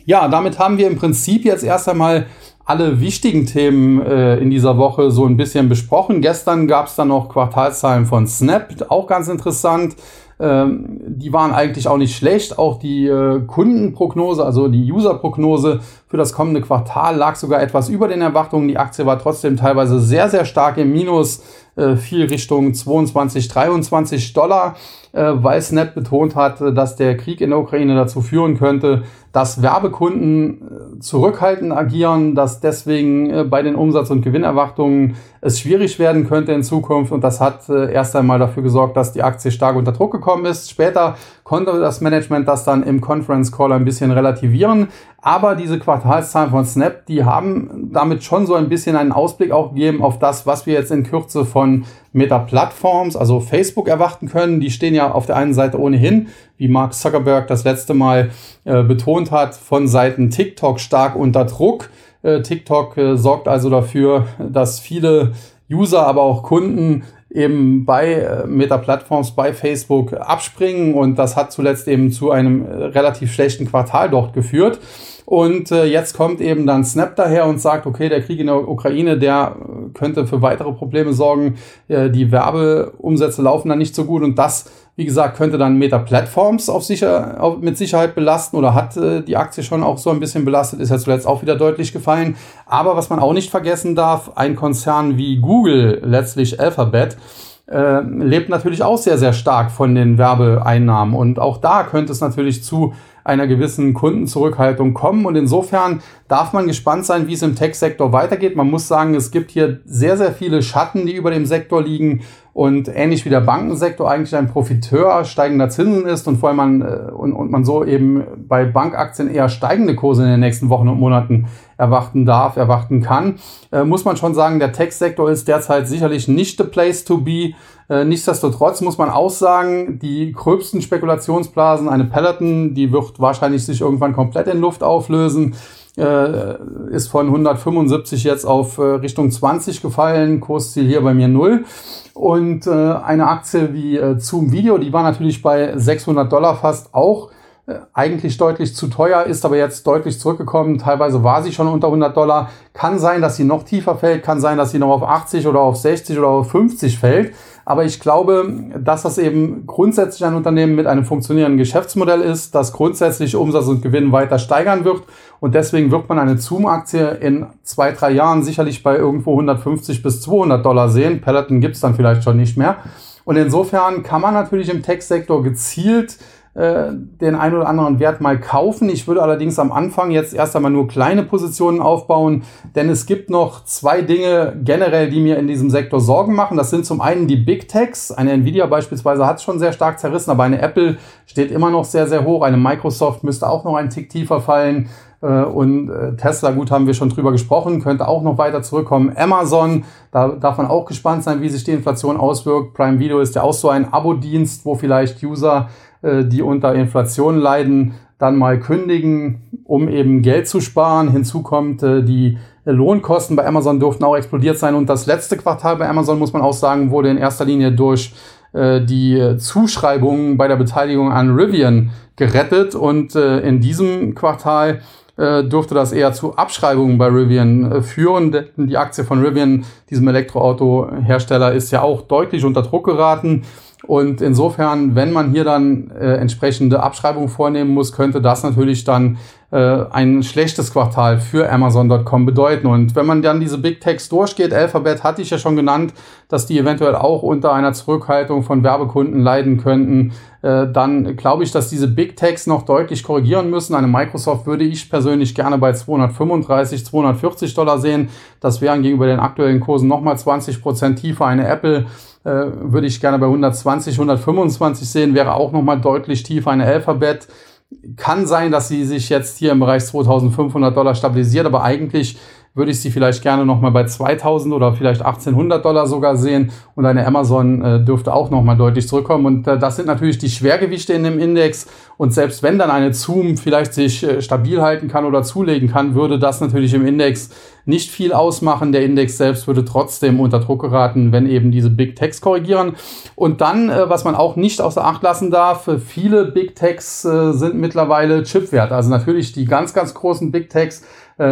S1: Ja, damit haben wir im Prinzip jetzt erst einmal alle wichtigen Themen äh, in dieser Woche so ein bisschen besprochen. Gestern gab es dann noch Quartalszahlen von Snap, auch ganz interessant. Ähm, die waren eigentlich auch nicht schlecht. Auch die äh, Kundenprognose, also die Userprognose für das kommende Quartal lag sogar etwas über den Erwartungen. Die Aktie war trotzdem teilweise sehr, sehr stark im Minus, äh, viel Richtung 22, 23 Dollar, weil Snap betont hat, dass der Krieg in der Ukraine dazu führen könnte, dass Werbekunden äh, zurückhaltend agieren, dass deswegen äh, bei den Umsatz- und Gewinnerwartungen es schwierig werden könnte in Zukunft. Und das hat äh, erst einmal dafür gesorgt, dass die Aktie stark unter Druck gekommen ist. Später konnte das Management das dann im Conference Call ein bisschen relativieren. Aber diese Quartalszahlen von Snap, die haben damit schon so ein bisschen einen Ausblick auch gegeben auf das, was wir jetzt in Kürze von Meta-Plattforms, also Facebook, erwarten können. Die stehen ja auf der einen Seite ohnehin, wie Mark Zuckerberg das letzte Mal äh, betont hat, von Seiten TikTok stark unter Druck. Äh, TikTok äh, sorgt also dafür, dass viele User, aber auch Kunden eben bei äh, Meta-Plattforms, bei Facebook abspringen und das hat zuletzt eben zu einem äh, relativ schlechten Quartal dort geführt. Und äh, jetzt kommt eben dann Snap daher und sagt, okay, der Krieg in der Ukraine, der äh, könnte für weitere Probleme sorgen. Äh, die Werbeumsätze laufen dann nicht so gut und das, wie gesagt, könnte dann Meta Platforms auf sicher, auf, mit Sicherheit belasten oder hat äh, die Aktie schon auch so ein bisschen belastet, ist ja zuletzt auch wieder deutlich gefallen. Aber was man auch nicht vergessen darf, ein Konzern wie Google, letztlich Alphabet, äh, lebt natürlich auch sehr, sehr stark von den Werbeeinnahmen. Und auch da könnte es natürlich zu einer gewissen Kundenzurückhaltung kommen. Und insofern darf man gespannt sein, wie es im Tech-Sektor weitergeht. Man muss sagen, es gibt hier sehr, sehr viele Schatten, die über dem Sektor liegen und ähnlich wie der Bankensektor eigentlich ein Profiteur steigender Zinsen ist und vor allem man, äh, und, und man so eben bei Bankaktien eher steigende Kurse in den nächsten Wochen und Monaten erwarten darf, erwarten kann, äh, muss man schon sagen, der Tech-Sektor ist derzeit sicherlich nicht the place to be. Äh, nichtsdestotrotz muss man auch sagen, die gröbsten Spekulationsblasen, eine Peloton, die wird wahrscheinlich sich irgendwann komplett in Luft auflösen äh, ist von 175 jetzt auf äh, Richtung 20 gefallen, Kursziel hier bei mir 0. Und äh, eine Aktie wie äh, Zoom Video, die war natürlich bei 600 Dollar fast auch eigentlich deutlich zu teuer, ist aber jetzt deutlich zurückgekommen. Teilweise war sie schon unter 100 Dollar. Kann sein, dass sie noch tiefer fällt, kann sein, dass sie noch auf 80 oder auf 60 oder auf 50 fällt. Aber ich glaube, dass das eben grundsätzlich ein Unternehmen mit einem funktionierenden Geschäftsmodell ist, das grundsätzlich Umsatz und Gewinn weiter steigern wird. Und deswegen wird man eine Zoom-Aktie in zwei, drei Jahren sicherlich bei irgendwo 150 bis 200 Dollar sehen. Peloton gibt's dann vielleicht schon nicht mehr. Und insofern kann man natürlich im Tech-Sektor gezielt äh, den ein oder anderen Wert mal kaufen. Ich würde allerdings am Anfang jetzt erst einmal nur kleine Positionen aufbauen, denn es gibt noch zwei Dinge generell, die mir in diesem Sektor Sorgen machen. Das sind zum einen die Big Techs. Eine Nvidia beispielsweise hat es schon sehr stark zerrissen, aber eine Apple steht immer noch sehr, sehr hoch. Eine Microsoft müsste auch noch einen Tick tiefer fallen. Äh, und äh, Tesla, gut, haben wir schon drüber gesprochen, könnte auch noch weiter zurückkommen. Amazon, da darf man auch gespannt sein, wie sich die Inflation auswirkt. Prime Video ist ja auch so ein Abo-Dienst, wo vielleicht User die unter Inflation leiden, dann mal kündigen, um eben Geld zu sparen. Hinzu kommt, äh, die Lohnkosten bei Amazon durften auch explodiert sein. Und das letzte Quartal bei Amazon, muss man auch sagen, wurde in erster Linie durch äh, die Zuschreibungen bei der Beteiligung an Rivian gerettet. Und in diesem Quartal dürfte das eher zu Abschreibungen bei Rivian führen. Denn die Aktie von Rivian, diesem Elektroautohersteller, ist ja auch deutlich unter Druck geraten. Und insofern, wenn man hier dann äh, entsprechende Abschreibungen vornehmen muss, könnte das natürlich dann äh, ein schlechtes Quartal für Amazon.com bedeuten. Und wenn man dann diese Big Techs durchgeht, Alphabet hatte ich ja schon genannt, dass die eventuell auch unter einer Zurückhaltung von Werbekunden leiden könnten, äh, dann glaube ich, dass diese Big Techs noch deutlich korrigieren müssen. Eine Microsoft würde ich persönlich gerne bei 235, 240 Dollar sehen. Das wären gegenüber den aktuellen Kursen nochmal 20 Prozent tiefer. Eine Apple würde ich gerne bei 120, 125 sehen, wäre auch nochmal deutlich tiefer. Eine Alphabet kann sein, dass sie sich jetzt hier im Bereich 2500 Dollar stabilisiert, aber eigentlich würde ich sie vielleicht gerne nochmal bei 2000 oder vielleicht 1800 Dollar sogar sehen. Und eine Amazon äh, dürfte auch nochmal deutlich zurückkommen. Und äh, das sind natürlich die Schwergewichte in dem Index. Und selbst wenn dann eine Zoom vielleicht sich äh, stabil halten kann oder zulegen kann, würde das natürlich im Index nicht viel ausmachen. Der Index selbst würde trotzdem unter Druck geraten, wenn eben diese Big Techs korrigieren. Und dann, äh, was man auch nicht außer Acht lassen darf, äh, viele Big Techs äh, sind mittlerweile Chipwert. Also natürlich die ganz, ganz großen Big Techs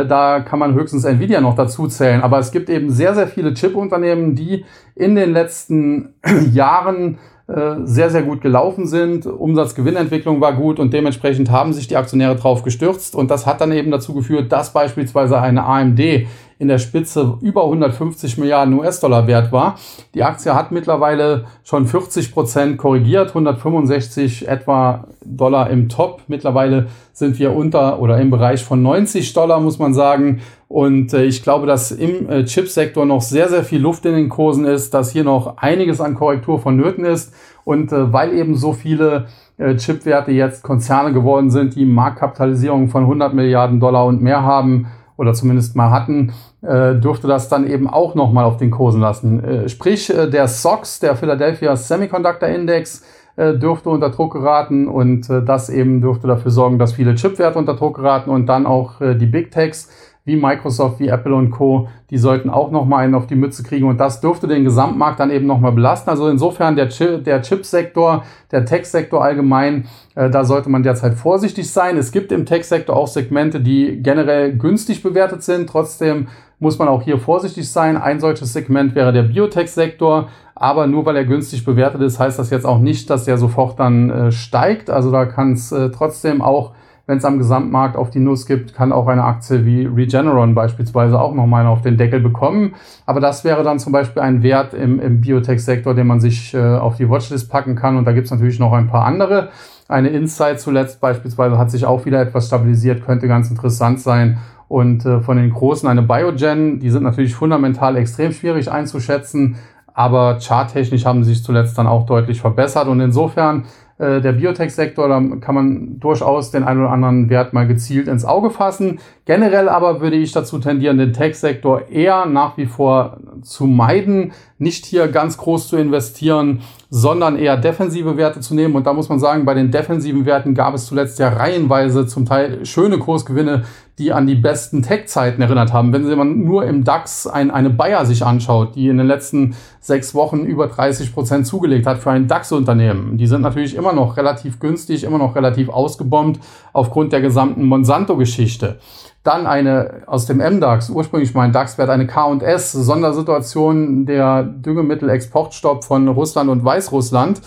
S1: da kann man höchstens Nvidia noch dazu zählen. Aber es gibt eben sehr, sehr viele Chip-Unternehmen, die in den letzten Jahren äh, sehr, sehr gut gelaufen sind. Umsatzgewinnentwicklung war gut und dementsprechend haben sich die Aktionäre drauf gestürzt. Und das hat dann eben dazu geführt, dass beispielsweise eine AMD in der Spitze über 150 Milliarden US-Dollar wert war. Die Aktie hat mittlerweile schon 40 Prozent korrigiert, 165 etwa Dollar im Top. Mittlerweile sind wir unter oder im Bereich von 90 Dollar, muss man sagen. Und äh, ich glaube, dass im äh, Chipsektor noch sehr, sehr viel Luft in den Kursen ist, dass hier noch einiges an Korrektur vonnöten ist. Und äh, weil eben so viele äh, Chipwerte jetzt Konzerne geworden sind, die Marktkapitalisierung von 100 Milliarden Dollar und mehr haben, oder zumindest mal hatten, äh, dürfte das dann eben auch nochmal auf den Kursen lassen. Äh, sprich, äh, der SOX, der Philadelphia Semiconductor Index, äh, dürfte unter Druck geraten und äh, das eben dürfte dafür sorgen, dass viele Chipwerte unter Druck geraten und dann auch äh, die Big Techs wie Microsoft, wie Apple und Co., die sollten auch nochmal einen auf die Mütze kriegen und das dürfte den Gesamtmarkt dann eben nochmal belasten. Also insofern der, Chip, der Chipsektor, der Tech-Sektor allgemein, äh, da sollte man derzeit vorsichtig sein. Es gibt im Tech-Sektor auch Segmente, die generell günstig bewertet sind. Trotzdem muss man auch hier vorsichtig sein. Ein solches Segment wäre der Biotech-Sektor. Aber nur weil er günstig bewertet ist, heißt das jetzt auch nicht, dass er sofort dann äh, steigt. Also da kann es äh, trotzdem auch wenn es am Gesamtmarkt auf die Nuss gibt, kann auch eine Aktie wie Regeneron beispielsweise auch nochmal auf den Deckel bekommen. Aber das wäre dann zum Beispiel ein Wert im, im Biotech-Sektor, den man sich äh, auf die Watchlist packen kann. Und da gibt es natürlich noch ein paar andere. Eine Insight zuletzt beispielsweise hat sich auch wieder etwas stabilisiert, könnte ganz interessant sein. Und äh, von den großen eine Biogen, die sind natürlich fundamental extrem schwierig einzuschätzen, aber charttechnisch haben sie sich zuletzt dann auch deutlich verbessert. Und insofern äh, der Biotech-Sektor, da kann man durchaus den einen oder anderen Wert mal gezielt ins Auge fassen. Generell aber würde ich dazu tendieren, den Tech-Sektor eher nach wie vor zu meiden, nicht hier ganz groß zu investieren, sondern eher defensive Werte zu nehmen. Und da muss man sagen, bei den defensiven Werten gab es zuletzt ja reihenweise zum Teil schöne Kursgewinne, die an die besten Tech-Zeiten erinnert haben. Wenn man nur im DAX ein, eine Bayer sich anschaut, die in den letzten sechs Wochen über 30 Prozent zugelegt hat für ein DAX-Unternehmen, die sind natürlich immer noch relativ günstig, immer noch relativ ausgebombt aufgrund der gesamten Monsanto-Geschichte. Dann eine aus dem MDAX, ursprünglich mein DAX-Wert, eine K&S, Sondersituation der Düngemittel-Exportstopp von Russland und Weißrussland,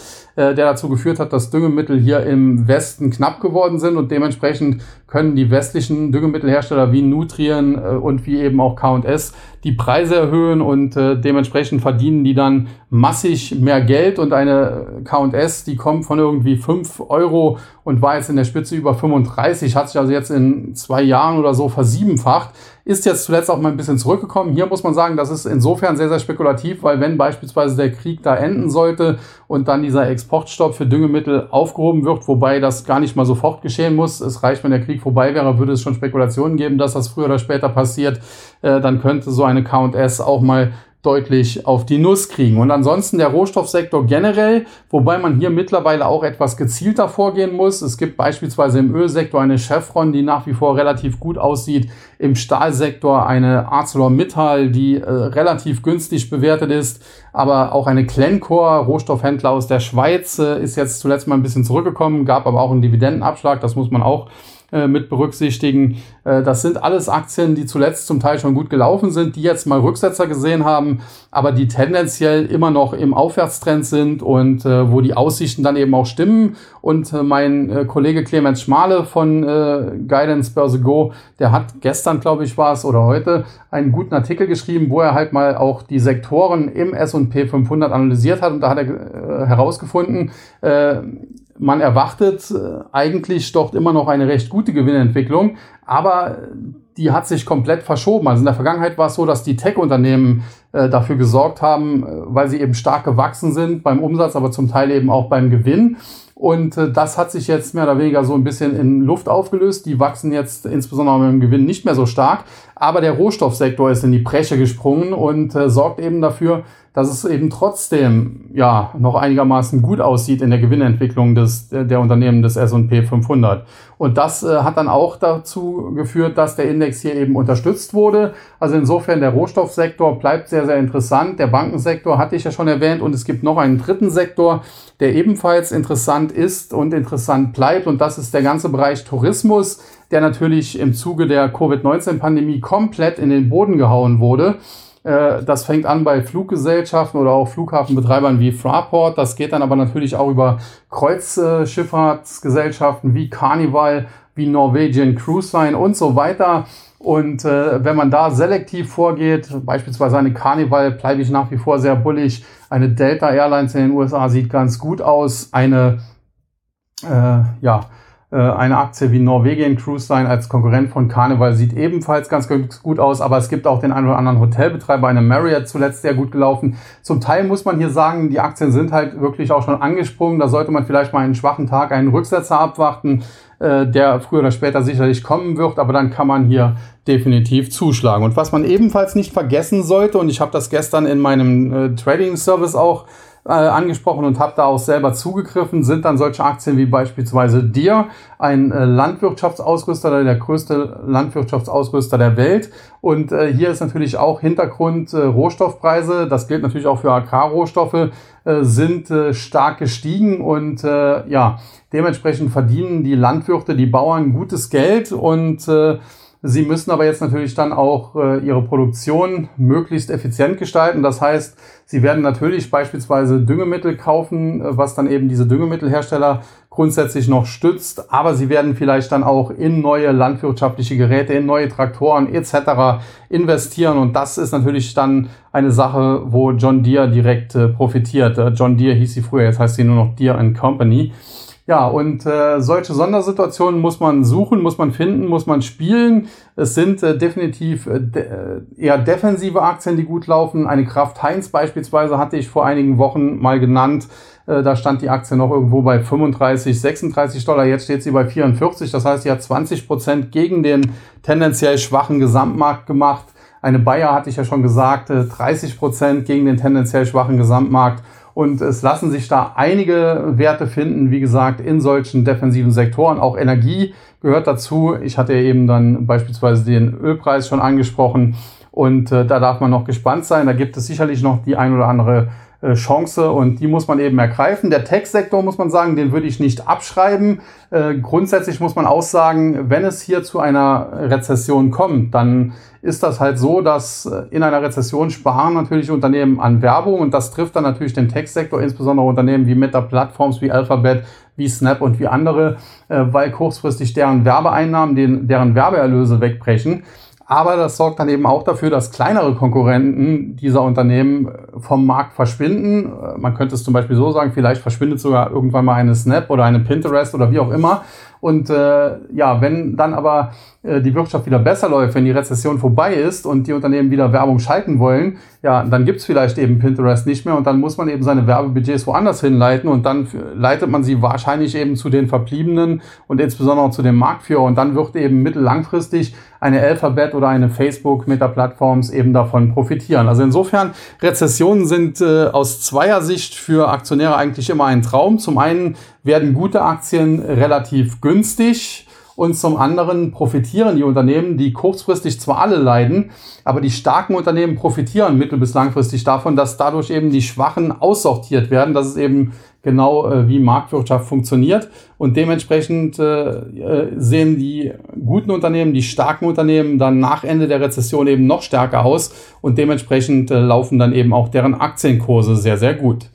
S1: der dazu geführt hat, dass Düngemittel hier im Westen knapp geworden sind und dementsprechend können die westlichen Düngemittelhersteller wie Nutrien äh, und wie eben auch K&S die Preise erhöhen und äh, dementsprechend verdienen die dann massig mehr Geld und eine K&S, die kommt von irgendwie fünf Euro und war jetzt in der Spitze über 35, hat sich also jetzt in zwei Jahren oder so versiebenfacht, ist jetzt zuletzt auch mal ein bisschen zurückgekommen. Hier muss man sagen, das ist insofern sehr, sehr spekulativ, weil wenn beispielsweise der Krieg da enden sollte und dann dieser Exportstopp für Düngemittel aufgehoben wird, wobei das gar nicht mal sofort geschehen muss, es reicht, wenn der Krieg vorbei wäre, würde es schon Spekulationen geben, dass das früher oder später passiert, äh, dann könnte so eine K&S auch mal deutlich auf die Nuss kriegen. Und ansonsten der Rohstoffsektor generell, wobei man hier mittlerweile auch etwas gezielter vorgehen muss. Es gibt beispielsweise im Ölsektor eine Chevron, die nach wie vor relativ gut aussieht. Im Stahlsektor eine ArcelorMittal, die äh, relativ günstig bewertet ist. Aber auch eine Glencore, Rohstoffhändler aus der Schweiz, äh, ist jetzt zuletzt mal ein bisschen zurückgekommen, gab aber auch einen Dividendenabschlag. Das muss man auch äh, mit berücksichtigen. Äh, das sind alles Aktien, die zuletzt zum Teil schon gut gelaufen sind, die jetzt mal Rücksetzer gesehen haben, aber die tendenziell immer noch im Aufwärtstrend sind und äh, wo die Aussichten dann eben auch stimmen. Und mein Kollege Clemens Schmale von Guidance Börse Go, der hat gestern, glaube ich, war es oder heute einen guten Artikel geschrieben, wo er halt mal auch die Sektoren im S&P 500 analysiert hat und da hat er herausgefunden, man erwartet äh, eigentlich dort immer noch eine recht gute Gewinnentwicklung, aber die hat sich komplett verschoben. Also in der Vergangenheit war es so, dass die Tech-Unternehmen äh, dafür gesorgt haben, äh, weil sie eben stark gewachsen sind beim Umsatz, aber zum Teil eben auch beim Gewinn. Und äh, das hat sich jetzt mehr oder weniger so ein bisschen in Luft aufgelöst. Die wachsen jetzt insbesondere mit dem Gewinn nicht mehr so stark. Aber der Rohstoffsektor ist in die Bresche gesprungen und äh, sorgt eben dafür, dass es eben trotzdem ja noch einigermaßen gut aussieht in der Gewinnentwicklung des, der Unternehmen des S&P 500. Und das äh, hat dann auch dazu geführt, dass der Index hier eben unterstützt wurde. Also insofern der Rohstoffsektor bleibt sehr, sehr interessant. Der Bankensektor hatte ich ja schon erwähnt und es gibt noch einen dritten Sektor, der ebenfalls interessant ist und interessant bleibt. Und das ist der ganze Bereich Tourismus, der natürlich im Zuge der Covid-19-Pandemie komplett in den Boden gehauen wurde. Äh, das fängt an bei Fluggesellschaften oder auch Flughafenbetreibern wie Fraport. Das geht dann aber natürlich auch über Kreuzschifffahrtsgesellschaften wie Carnival, wie Norwegian Cruise Line und so weiter. Und äh, wenn man da selektiv vorgeht, beispielsweise eine Carnival, bleibe ich nach wie vor sehr bullig. Eine Delta Airlines in den USA sieht ganz gut aus. Eine, äh, ja, eine Aktie wie Norwegian Cruise Line als Konkurrent von Carnival sieht ebenfalls ganz gut aus, aber es gibt auch den einen oder anderen Hotelbetreiber, eine Marriott zuletzt sehr gut gelaufen. Zum Teil muss man hier sagen, die Aktien sind halt wirklich auch schon angesprungen. Da sollte man vielleicht mal einen schwachen Tag, einen Rücksetzer abwarten, äh, der früher oder später sicherlich kommen wird, aber dann kann man hier definitiv zuschlagen. Und was man ebenfalls nicht vergessen sollte, und ich habe das gestern in meinem äh, Trading Service auch äh, angesprochen und habe da auch selber zugegriffen, sind dann solche Aktien wie beispielsweise Dir, ein äh, Landwirtschaftsausrüster, der größte Landwirtschaftsausrüster der Welt. Und äh, hier ist natürlich auch Hintergrund äh, Rohstoffpreise, das gilt natürlich auch für Agrarrohstoffe, äh, sind äh, stark gestiegen und ja, dementsprechend verdienen die Landwirte, die Bauern gutes Geld und äh, Sie müssen aber jetzt natürlich dann auch äh, Ihre Produktion möglichst effizient gestalten. Das heißt, Sie werden natürlich beispielsweise Düngemittel kaufen, äh, was dann eben diese Düngemittelhersteller grundsätzlich noch stützt. Aber Sie werden vielleicht dann auch in neue landwirtschaftliche Geräte, in neue Traktoren etc. investieren. Und das ist natürlich dann eine Sache, wo John Deere direkt äh, profitiert. Äh, John Deere hieß sie früher, jetzt heißt sie nur noch Deere Company. Ja, und äh, solche Sondersituationen muss man suchen, muss man finden, muss man spielen. Es sind äh, definitiv äh, de äh, eher defensive Aktien, die gut laufen. Eine Kraft Heinz beispielsweise hatte ich vor einigen Wochen mal genannt. Äh, da stand die Aktie noch irgendwo bei 35, 36 Dollar. Jetzt steht sie bei 44. Das heißt, sie hat 20 Prozent gegen den tendenziell schwachen Gesamtmarkt gemacht. Eine Bayer hatte ich ja schon gesagt, 30 Prozent gegen den tendenziell schwachen Gesamtmarkt. Und es lassen sich da einige Werte finden, wie gesagt, in solchen defensiven Sektoren. Auch Energie gehört dazu. Ich hatte eben dann beispielsweise den Ölpreis schon angesprochen. Und äh, da darf man noch gespannt sein. Da gibt es sicherlich noch die ein oder andere Chance und die muss man eben ergreifen. Der Tech-Sektor, muss man sagen, den würde ich nicht abschreiben. Äh, grundsätzlich muss man auch sagen, wenn es hier zu einer Rezession kommt, dann ist das halt so, dass äh, in einer Rezession sparen natürlich Unternehmen an Werbung und das trifft dann natürlich den Tech-Sektor, insbesondere Unternehmen wie Meta Plattforms, wie Alphabet, wie Snap und wie andere, äh, weil kurzfristig deren Werbeeinnahmen, den, deren Werbeerlöse wegbrechen. Aber das sorgt dann eben auch dafür, dass kleinere Konkurrenten dieser Unternehmen äh, vom Markt verschwinden. Äh, man könnte es zum Beispiel so sagen, vielleicht verschwindet sogar irgendwann mal eine Snap oder eine Pinterest oder wie auch immer. Und äh, ja, wenn dann aber äh, die Wirtschaft wieder besser läuft, wenn die Rezession vorbei ist und die Unternehmen wieder Werbung schalten wollen, ja, dann gibt's vielleicht eben Pinterest nicht mehr und dann muss man eben seine Werbebudgets woanders hinleiten und dann leitet man sie wahrscheinlich eben zu den Verbliebenen und insbesondere zu dem Marktführer und dann wird eben mittellangfristig eine Alphabet oder eine Facebook der Plattforms eben davon profitieren. Also insofern, Rezessionen sind äh, aus zweier Sicht für Aktionäre eigentlich immer ein Traum. Zum einen werden gute Aktien relativ günstig und zum anderen profitieren die Unternehmen, die kurzfristig zwar alle leiden, aber die starken Unternehmen profitieren mittel- bis langfristig davon, dass dadurch eben die Schwachen aussortiert werden. Das ist eben genau äh, wie Marktwirtschaft funktioniert. Und dementsprechend äh, äh, sehen die guten Unternehmen, die starken Unternehmen dann nach Ende der Rezession eben noch stärker aus. Und dementsprechend äh, laufen dann eben auch deren Aktienkurse sehr, sehr gut.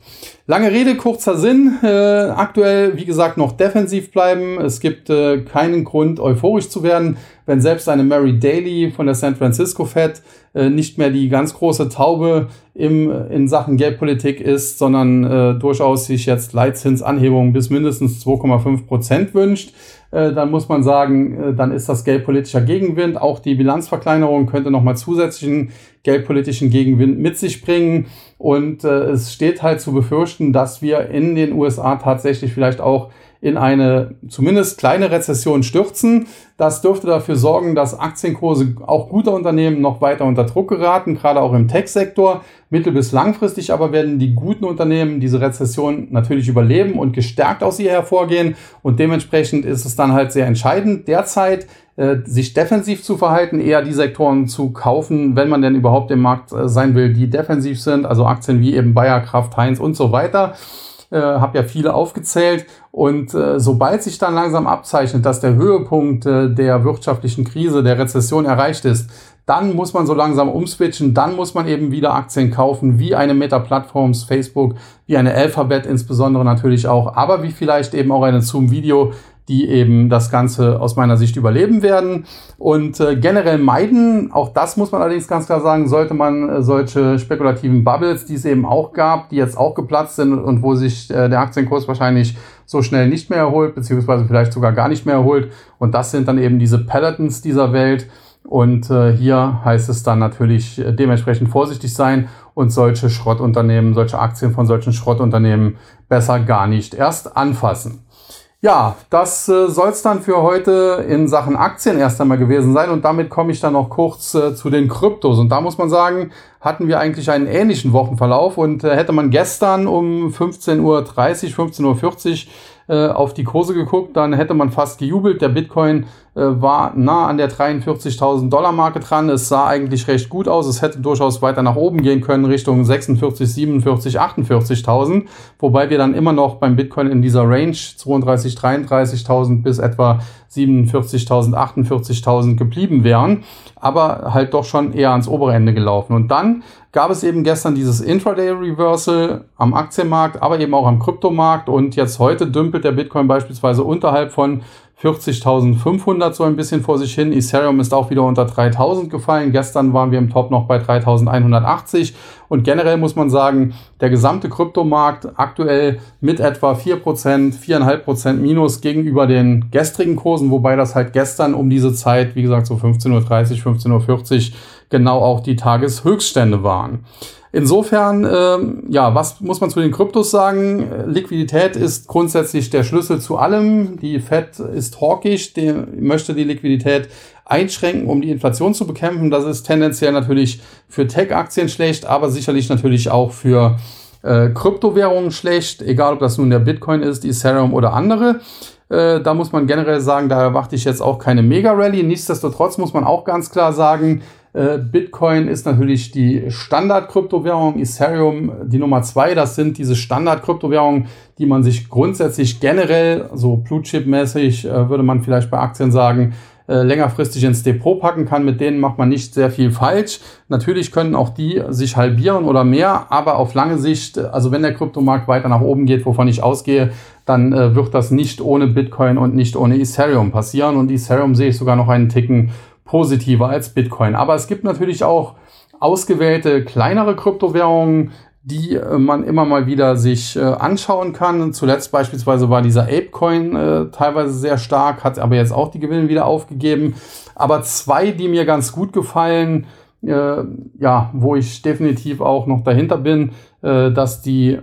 S1: Lange Rede, kurzer Sinn. Äh, aktuell, wie gesagt, noch defensiv bleiben. Es gibt äh, keinen Grund, euphorisch zu werden, wenn selbst eine Mary Daly von der San Francisco Fed äh, nicht mehr die ganz große Taube im, in Sachen Geldpolitik ist, sondern äh, durchaus sich jetzt Leitzinsanhebungen bis mindestens 2,5 Prozent wünscht. Äh, dann muss man sagen, äh, dann ist das geldpolitischer Gegenwind. Auch die Bilanzverkleinerung könnte nochmal zusätzlichen geldpolitischen Gegenwind mit sich bringen. Und äh, es steht halt zu befürchten, dass wir in den USA tatsächlich vielleicht auch in eine zumindest kleine Rezession stürzen. Das dürfte dafür sorgen, dass Aktienkurse auch guter Unternehmen noch weiter unter Druck geraten, gerade auch im Tech-Sektor. Mittel- bis langfristig aber werden die guten Unternehmen diese Rezession natürlich überleben und gestärkt aus ihr hervorgehen. Und dementsprechend ist es dann halt sehr entscheidend, derzeit äh, sich defensiv zu verhalten, eher die Sektoren zu kaufen, wenn man denn überhaupt im Markt äh, sein will, die defensiv sind, also Aktien wie eben Bayer, Kraft, Heinz und so weiter. Äh, habe ja viele aufgezählt. Und äh, sobald sich dann langsam abzeichnet, dass der Höhepunkt äh, der wirtschaftlichen Krise, der Rezession erreicht ist, dann muss man so langsam umswitchen, dann muss man eben wieder Aktien kaufen, wie eine Meta-Plattforms, Facebook, wie eine Alphabet insbesondere natürlich auch, aber wie vielleicht eben auch eine Zoom Video, die eben das Ganze aus meiner Sicht überleben werden. Und äh, generell meiden, auch das muss man allerdings ganz klar sagen, sollte man äh, solche spekulativen Bubbles, die es eben auch gab, die jetzt auch geplatzt sind und wo sich äh, der Aktienkurs wahrscheinlich so schnell nicht mehr erholt, beziehungsweise vielleicht sogar gar nicht mehr erholt. Und das sind dann eben diese Pelotons dieser Welt. Und äh, hier heißt es dann natürlich äh, dementsprechend vorsichtig sein und solche Schrottunternehmen, solche Aktien von solchen Schrottunternehmen besser gar nicht erst anfassen. Ja, das äh, soll es dann für heute in Sachen Aktien erst einmal gewesen sein und damit komme ich dann noch kurz äh, zu den Kryptos und da muss man sagen, hatten wir eigentlich einen ähnlichen Wochenverlauf und äh, hätte man gestern um 15.30 Uhr, 15.40 Uhr äh, auf die Kurse geguckt, dann hätte man fast gejubelt. Der Bitcoin war nah an der 43.000 Dollar Marke dran. Es sah eigentlich recht gut aus. Es hätte durchaus weiter nach oben gehen können, Richtung 46, 47, 48.000. Wobei wir dann immer noch beim Bitcoin in dieser Range 32, 33.000 bis etwa 47.000, 48.000 geblieben wären. Aber halt doch schon eher ans obere Ende gelaufen. Und dann gab es eben gestern dieses Intraday Reversal am Aktienmarkt, aber eben auch am Kryptomarkt. Und jetzt heute dümpelt der Bitcoin beispielsweise unterhalb von 40.500 so ein bisschen vor sich hin. Ethereum ist auch wieder unter 3.000 gefallen. Gestern waren wir im Top noch bei 3.180. Und generell muss man sagen, der gesamte Kryptomarkt aktuell mit etwa 4%, 4,5% Minus gegenüber den gestrigen Kursen, wobei das halt gestern um diese Zeit, wie gesagt, so 15.30 Uhr, 15.40 Uhr genau auch die Tageshöchststände waren. Insofern, ähm, ja, was muss man zu den Kryptos sagen? Liquidität ist grundsätzlich der Schlüssel zu allem. Die Fed ist hawkisch, die möchte die Liquidität einschränken, um die Inflation zu bekämpfen. Das ist tendenziell natürlich für Tech-Aktien schlecht, aber sicherlich natürlich auch für äh, Kryptowährungen schlecht, egal ob das nun der Bitcoin ist, Ethereum oder andere. Äh, da muss man generell sagen, da erwarte ich jetzt auch keine Mega-Rally. Nichtsdestotrotz muss man auch ganz klar sagen, Bitcoin ist natürlich die Standard-Kryptowährung, Ethereum die Nummer zwei. Das sind diese Standard-Kryptowährungen, die man sich grundsätzlich generell, so Blue-Chip-mäßig, äh, würde man vielleicht bei Aktien sagen, äh, längerfristig ins Depot packen kann. Mit denen macht man nicht sehr viel falsch. Natürlich können auch die sich halbieren oder mehr, aber auf lange Sicht, also wenn der Kryptomarkt weiter nach oben geht, wovon ich ausgehe, dann äh, wird das nicht ohne Bitcoin und nicht ohne Ethereum passieren. Und Ethereum sehe ich sogar noch einen Ticken positiver als Bitcoin. Aber es gibt natürlich auch ausgewählte kleinere Kryptowährungen, die äh, man immer mal wieder sich äh, anschauen kann. Zuletzt beispielsweise war dieser Apecoin äh, teilweise sehr stark, hat aber jetzt auch die Gewinne wieder aufgegeben. Aber zwei, die mir ganz gut gefallen, ja, wo ich definitiv auch noch dahinter bin, dass die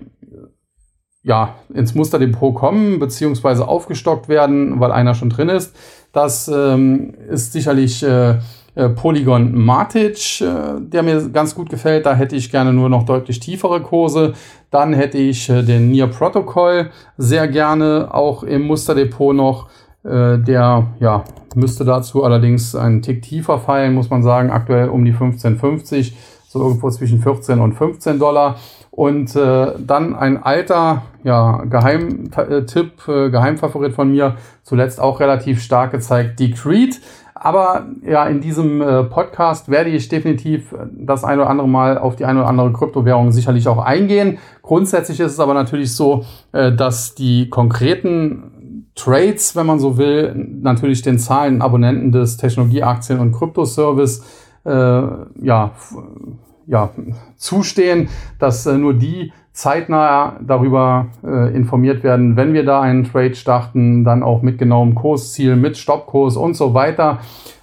S1: ja, ins Musterdepot kommen, beziehungsweise aufgestockt werden, weil einer schon drin ist. Das ähm, ist sicherlich äh, äh, Polygon Matic, äh, der mir ganz gut gefällt. Da hätte ich gerne nur noch deutlich tiefere Kurse. Dann hätte ich äh, den Near Protocol sehr gerne auch im Musterdepot noch. Der ja, müsste dazu allerdings einen Tick tiefer fallen, muss man sagen. Aktuell um die 15,50, so irgendwo zwischen 14 und 15 Dollar. Und äh, dann ein alter ja, Geheimtipp, äh, Geheimfavorit von mir, zuletzt auch relativ stark gezeigt, die Creed. Aber ja, in diesem äh, Podcast werde ich definitiv das ein oder andere Mal auf die eine oder andere Kryptowährung sicherlich auch eingehen. Grundsätzlich ist es aber natürlich so, äh, dass die konkreten Trades, wenn man so will, natürlich den Zahlen Abonnenten des Technologieaktien- und Kryptoservice äh, ja, ja, zustehen, dass äh, nur die zeitnah darüber äh, informiert werden, wenn wir da einen Trade starten, dann auch mit genauem Kursziel, mit Stoppkurs und so weiter.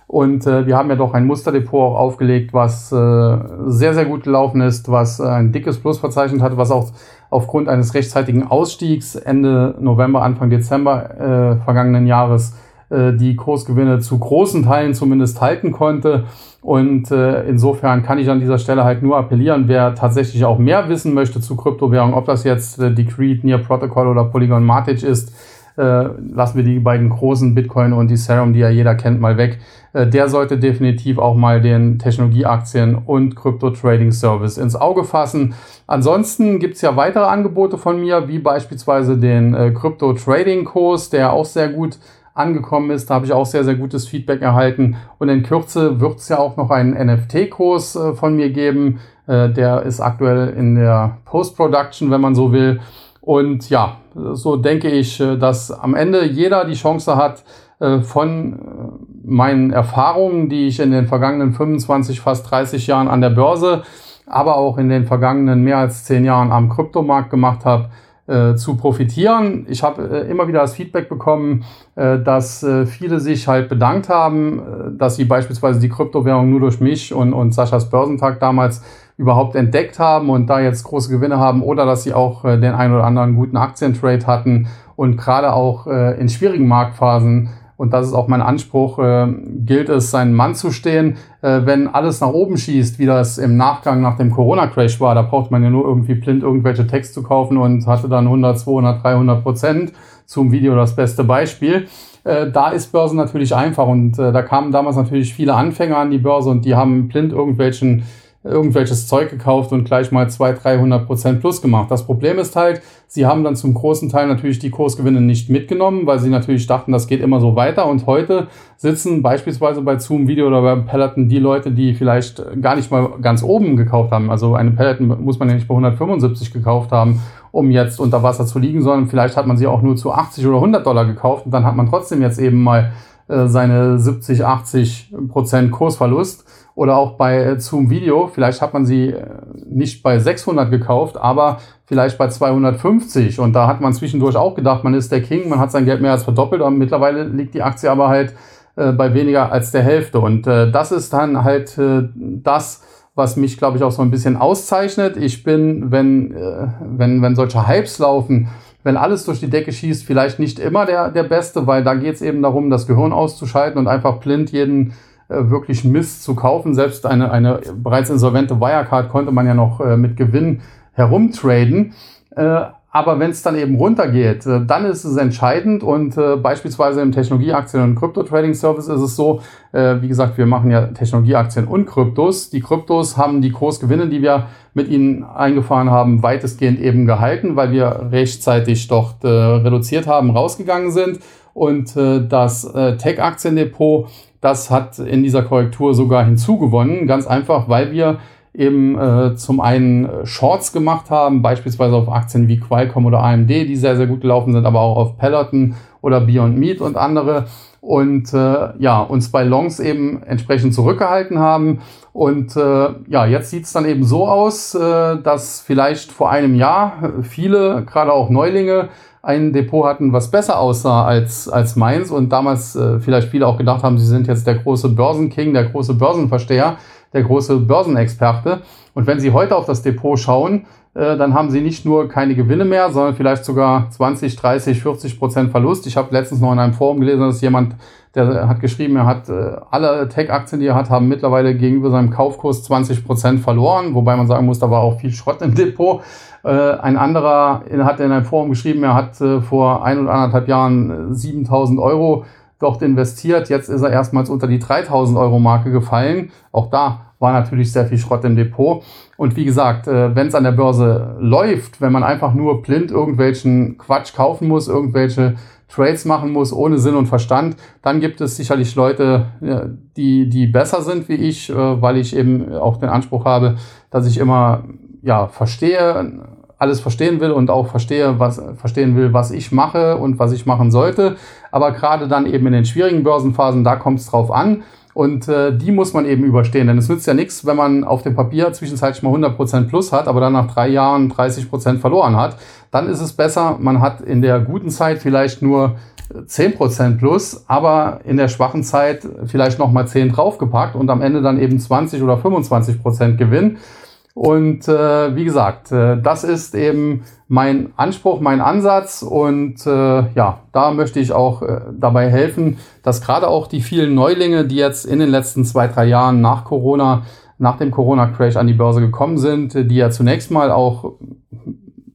S1: Und äh, wir haben ja doch ein Musterdepot auch aufgelegt, was äh, sehr, sehr gut gelaufen ist, was äh, ein dickes Plus verzeichnet hat, was auch aufgrund eines rechtzeitigen Ausstiegs Ende November, Anfang Dezember äh, vergangenen Jahres äh, die Kursgewinne zu großen Teilen zumindest halten konnte. Und äh, insofern kann ich an dieser Stelle halt nur appellieren, wer tatsächlich auch mehr wissen möchte zu Kryptowährungen, ob das jetzt äh, die Creed, Near Protocol oder Polygon Matic ist, äh, lassen wir die beiden großen Bitcoin und Ethereum, die ja jeder kennt, mal weg. Äh, der sollte definitiv auch mal den Technologieaktien und Crypto-Trading Service ins Auge fassen. Ansonsten gibt's ja weitere Angebote von mir, wie beispielsweise den äh, Crypto-Trading-Kurs, der auch sehr gut angekommen ist. Da habe ich auch sehr, sehr gutes Feedback erhalten. Und in Kürze wird es ja auch noch einen NFT-Kurs äh, von mir geben. Äh, der ist aktuell in der Post-Production, wenn man so will. Und ja, so denke ich, äh, dass am Ende jeder die Chance hat, äh, von äh, meinen Erfahrungen, die ich in den vergangenen 25, fast 30 Jahren an der Börse, aber auch in den vergangenen mehr als 10 Jahren am Kryptomarkt gemacht habe, äh, zu profitieren. Ich habe äh, immer wieder das Feedback bekommen, äh, dass äh, viele sich halt bedankt haben, äh, dass sie beispielsweise die Kryptowährung nur durch mich und, und Saschas Börsentag damals überhaupt entdeckt haben und da jetzt große Gewinne haben oder dass sie auch äh, den einen oder anderen guten Aktientrade hatten und gerade auch in schwierigen Marktphasen und das ist auch mein Anspruch, äh, gilt es, seinen Mann zu stehen. Äh, wenn alles nach oben schießt, wie das im Nachgang nach dem Corona-Crash war, da braucht man ja nur irgendwie blind irgendwelche Text zu kaufen und hatte dann 100, 200, 300 Prozent. Zum Video das beste Beispiel. Äh, da ist Börse natürlich einfach und äh, da kamen damals natürlich viele Anfänger an die Börse und die haben blind irgendwelchen irgendwelches Zeug gekauft und gleich mal 200, 300 Prozent plus gemacht. Das Problem ist halt, sie haben dann zum großen Teil natürlich die Kursgewinne nicht mitgenommen, weil sie natürlich dachten, das geht immer so weiter. Und heute sitzen beispielsweise bei Zoom Video oder bei Peloton die Leute, die vielleicht gar nicht mal ganz oben gekauft haben. Also eine Peloton muss man ja nicht bei 175 gekauft haben, um jetzt unter Wasser zu liegen, sondern vielleicht hat man sie auch nur zu 80 oder 100 Dollar gekauft und dann hat man trotzdem jetzt eben mal äh, seine 70, 80 Prozent Kursverlust oder auch bei äh, Zoom Video. Vielleicht hat man sie äh, nicht bei 600 gekauft, aber vielleicht bei 250. Und da hat man zwischendurch auch gedacht, man ist der King, man hat sein Geld mehr als verdoppelt. Und mittlerweile liegt die Aktie aber halt bei weniger als der Hälfte. Und das ist dann halt das, was mich, glaube ich, auch so ein bisschen auszeichnet. Ich bin, wenn, äh, wenn, wenn solche Hypes laufen, wenn alles durch die Decke schießt, vielleicht nicht immer der, der Beste, weil da geht es eben darum, das Gehirn auszuschalten und einfach blind jeden äh, wirklich Mist zu kaufen. Selbst eine, eine bereits insolvente Wirecard konnte man ja noch äh, mit Gewinn herumtraden. Äh, aber wenn es dann eben runtergeht, äh, dann ist es entscheidend und äh, beispielsweise im Technologieaktien- und Krypto-Trading-Service ist es so, äh, wie gesagt, wir machen ja Technologieaktien und Kryptos. Die Kryptos haben die Kursgewinne, die wir mit ihnen eingefahren haben, weitestgehend eben gehalten, weil wir rechtzeitig dort äh, reduziert haben, rausgegangen sind. Und äh, das äh, Tech-Aktiendepot, das hat in dieser Korrektur sogar hinzugewonnen, ganz einfach, weil wir eben äh, zum einen äh, Shorts gemacht haben, beispielsweise auf Aktien wie Qualcomm oder AMD, die sehr, sehr gut gelaufen sind, aber auch auf Peloton oder Beyond Meat und andere. Und äh, ja, uns bei Longs eben entsprechend zurückgehalten haben. Und äh, ja, jetzt sieht es dann eben so aus, äh, dass vielleicht vor einem Jahr viele, gerade auch Neulinge, ein Depot hatten, was besser aussah als, als meins und damals äh, vielleicht viele auch gedacht haben, sie sind jetzt der große Börsenking, der große Börsenversteher der große Börsenexperte. Und wenn Sie heute auf das Depot schauen, äh, dann haben Sie nicht nur keine Gewinne mehr, sondern vielleicht sogar 20, 30, 40 Prozent Verlust. Ich habe letztens noch in einem Forum gelesen, dass jemand, der hat geschrieben, er hat äh, alle Tech-Aktien, die er hat, haben mittlerweile gegenüber seinem Kaufkurs 20 Prozent verloren, wobei man sagen muss, da war auch viel Schrott im Depot. Äh, ein anderer hat in einem Forum geschrieben, er hat vor ein oder anderthalb Jahren 7000 Euro dort investiert. Jetzt ist er erstmals unter die 3000 Euro Marke gefallen. Auch da war natürlich sehr viel Schrott im Depot. Und wie gesagt, äh, wenn es an der Börse läuft, wenn man einfach nur blind irgendwelchen Quatsch kaufen muss, irgendwelche Trades machen muss, ohne Sinn und Verstand, dann gibt es sicherlich Leute, die, die besser sind wie ich, äh, weil ich eben auch den Anspruch habe, dass ich immer ja, verstehe, alles verstehen will und auch verstehe, was, verstehen will, was ich mache und was ich machen sollte. Aber gerade dann eben in den schwierigen Börsenphasen, da kommt es drauf an. Und äh, die muss man eben überstehen. Denn es nützt ja nichts, wenn man auf dem Papier zwischenzeitlich mal 100% plus hat, aber dann nach drei Jahren 30% verloren hat. Dann ist es besser, man hat in der guten Zeit vielleicht nur 10% plus, aber in der schwachen Zeit vielleicht nochmal 10 draufgepackt und am Ende dann eben 20 oder 25% Gewinn. Und äh, wie gesagt, äh, das ist eben mein Anspruch, mein Ansatz. Und äh, ja, da möchte ich auch äh, dabei helfen, dass gerade auch die vielen Neulinge, die jetzt in den letzten zwei, drei Jahren nach Corona, nach dem Corona-Crash an die Börse gekommen sind, die ja zunächst mal auch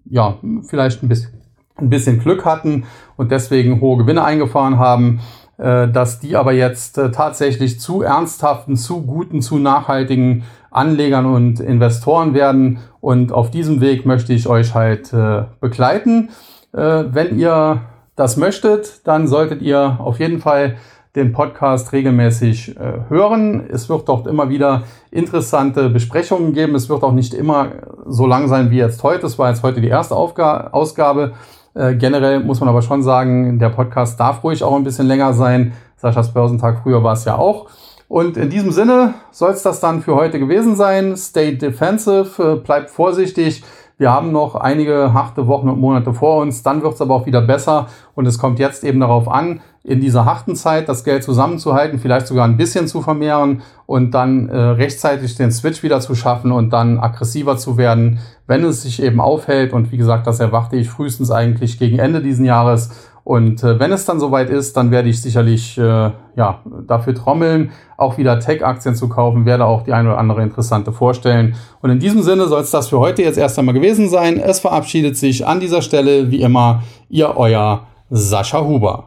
S1: ja, vielleicht ein bisschen, ein bisschen Glück hatten und deswegen hohe Gewinne eingefahren haben, äh, dass die aber jetzt äh, tatsächlich zu ernsthaften, zu guten, zu nachhaltigen Anlegern und Investoren werden. Und auf diesem Weg möchte ich euch halt äh, begleiten. Äh, wenn ihr das möchtet, dann solltet ihr auf jeden Fall den Podcast regelmäßig äh, hören. Es wird dort immer wieder interessante Besprechungen geben. Es wird auch nicht immer so lang sein wie jetzt heute. Es war jetzt heute die erste Aufga Ausgabe. Äh, generell muss man aber schon sagen, der Podcast darf ruhig auch ein bisschen länger sein. Saschas Börsentag früher war es ja auch. Und in diesem Sinne soll es das dann für heute gewesen sein. Stay defensive, äh, bleibt vorsichtig. Wir haben noch einige harte Wochen und Monate vor uns. Dann wird es aber auch wieder besser. Und es kommt jetzt eben darauf an, in dieser harten Zeit das Geld zusammenzuhalten, vielleicht sogar ein bisschen zu vermehren und dann äh, rechtzeitig den Switch wieder zu schaffen und dann aggressiver zu werden, wenn es sich eben aufhält. Und wie gesagt, das erwarte ich frühestens eigentlich gegen Ende diesen Jahres. Und äh, wenn es dann soweit ist, dann werde ich sicherlich äh, ja, dafür trommeln, auch wieder Tech-Aktien zu kaufen, werde auch die eine oder andere interessante vorstellen. Und in diesem Sinne soll es das für heute jetzt erst einmal gewesen sein. Es verabschiedet sich an dieser Stelle wie immer Ihr euer Sascha Huber.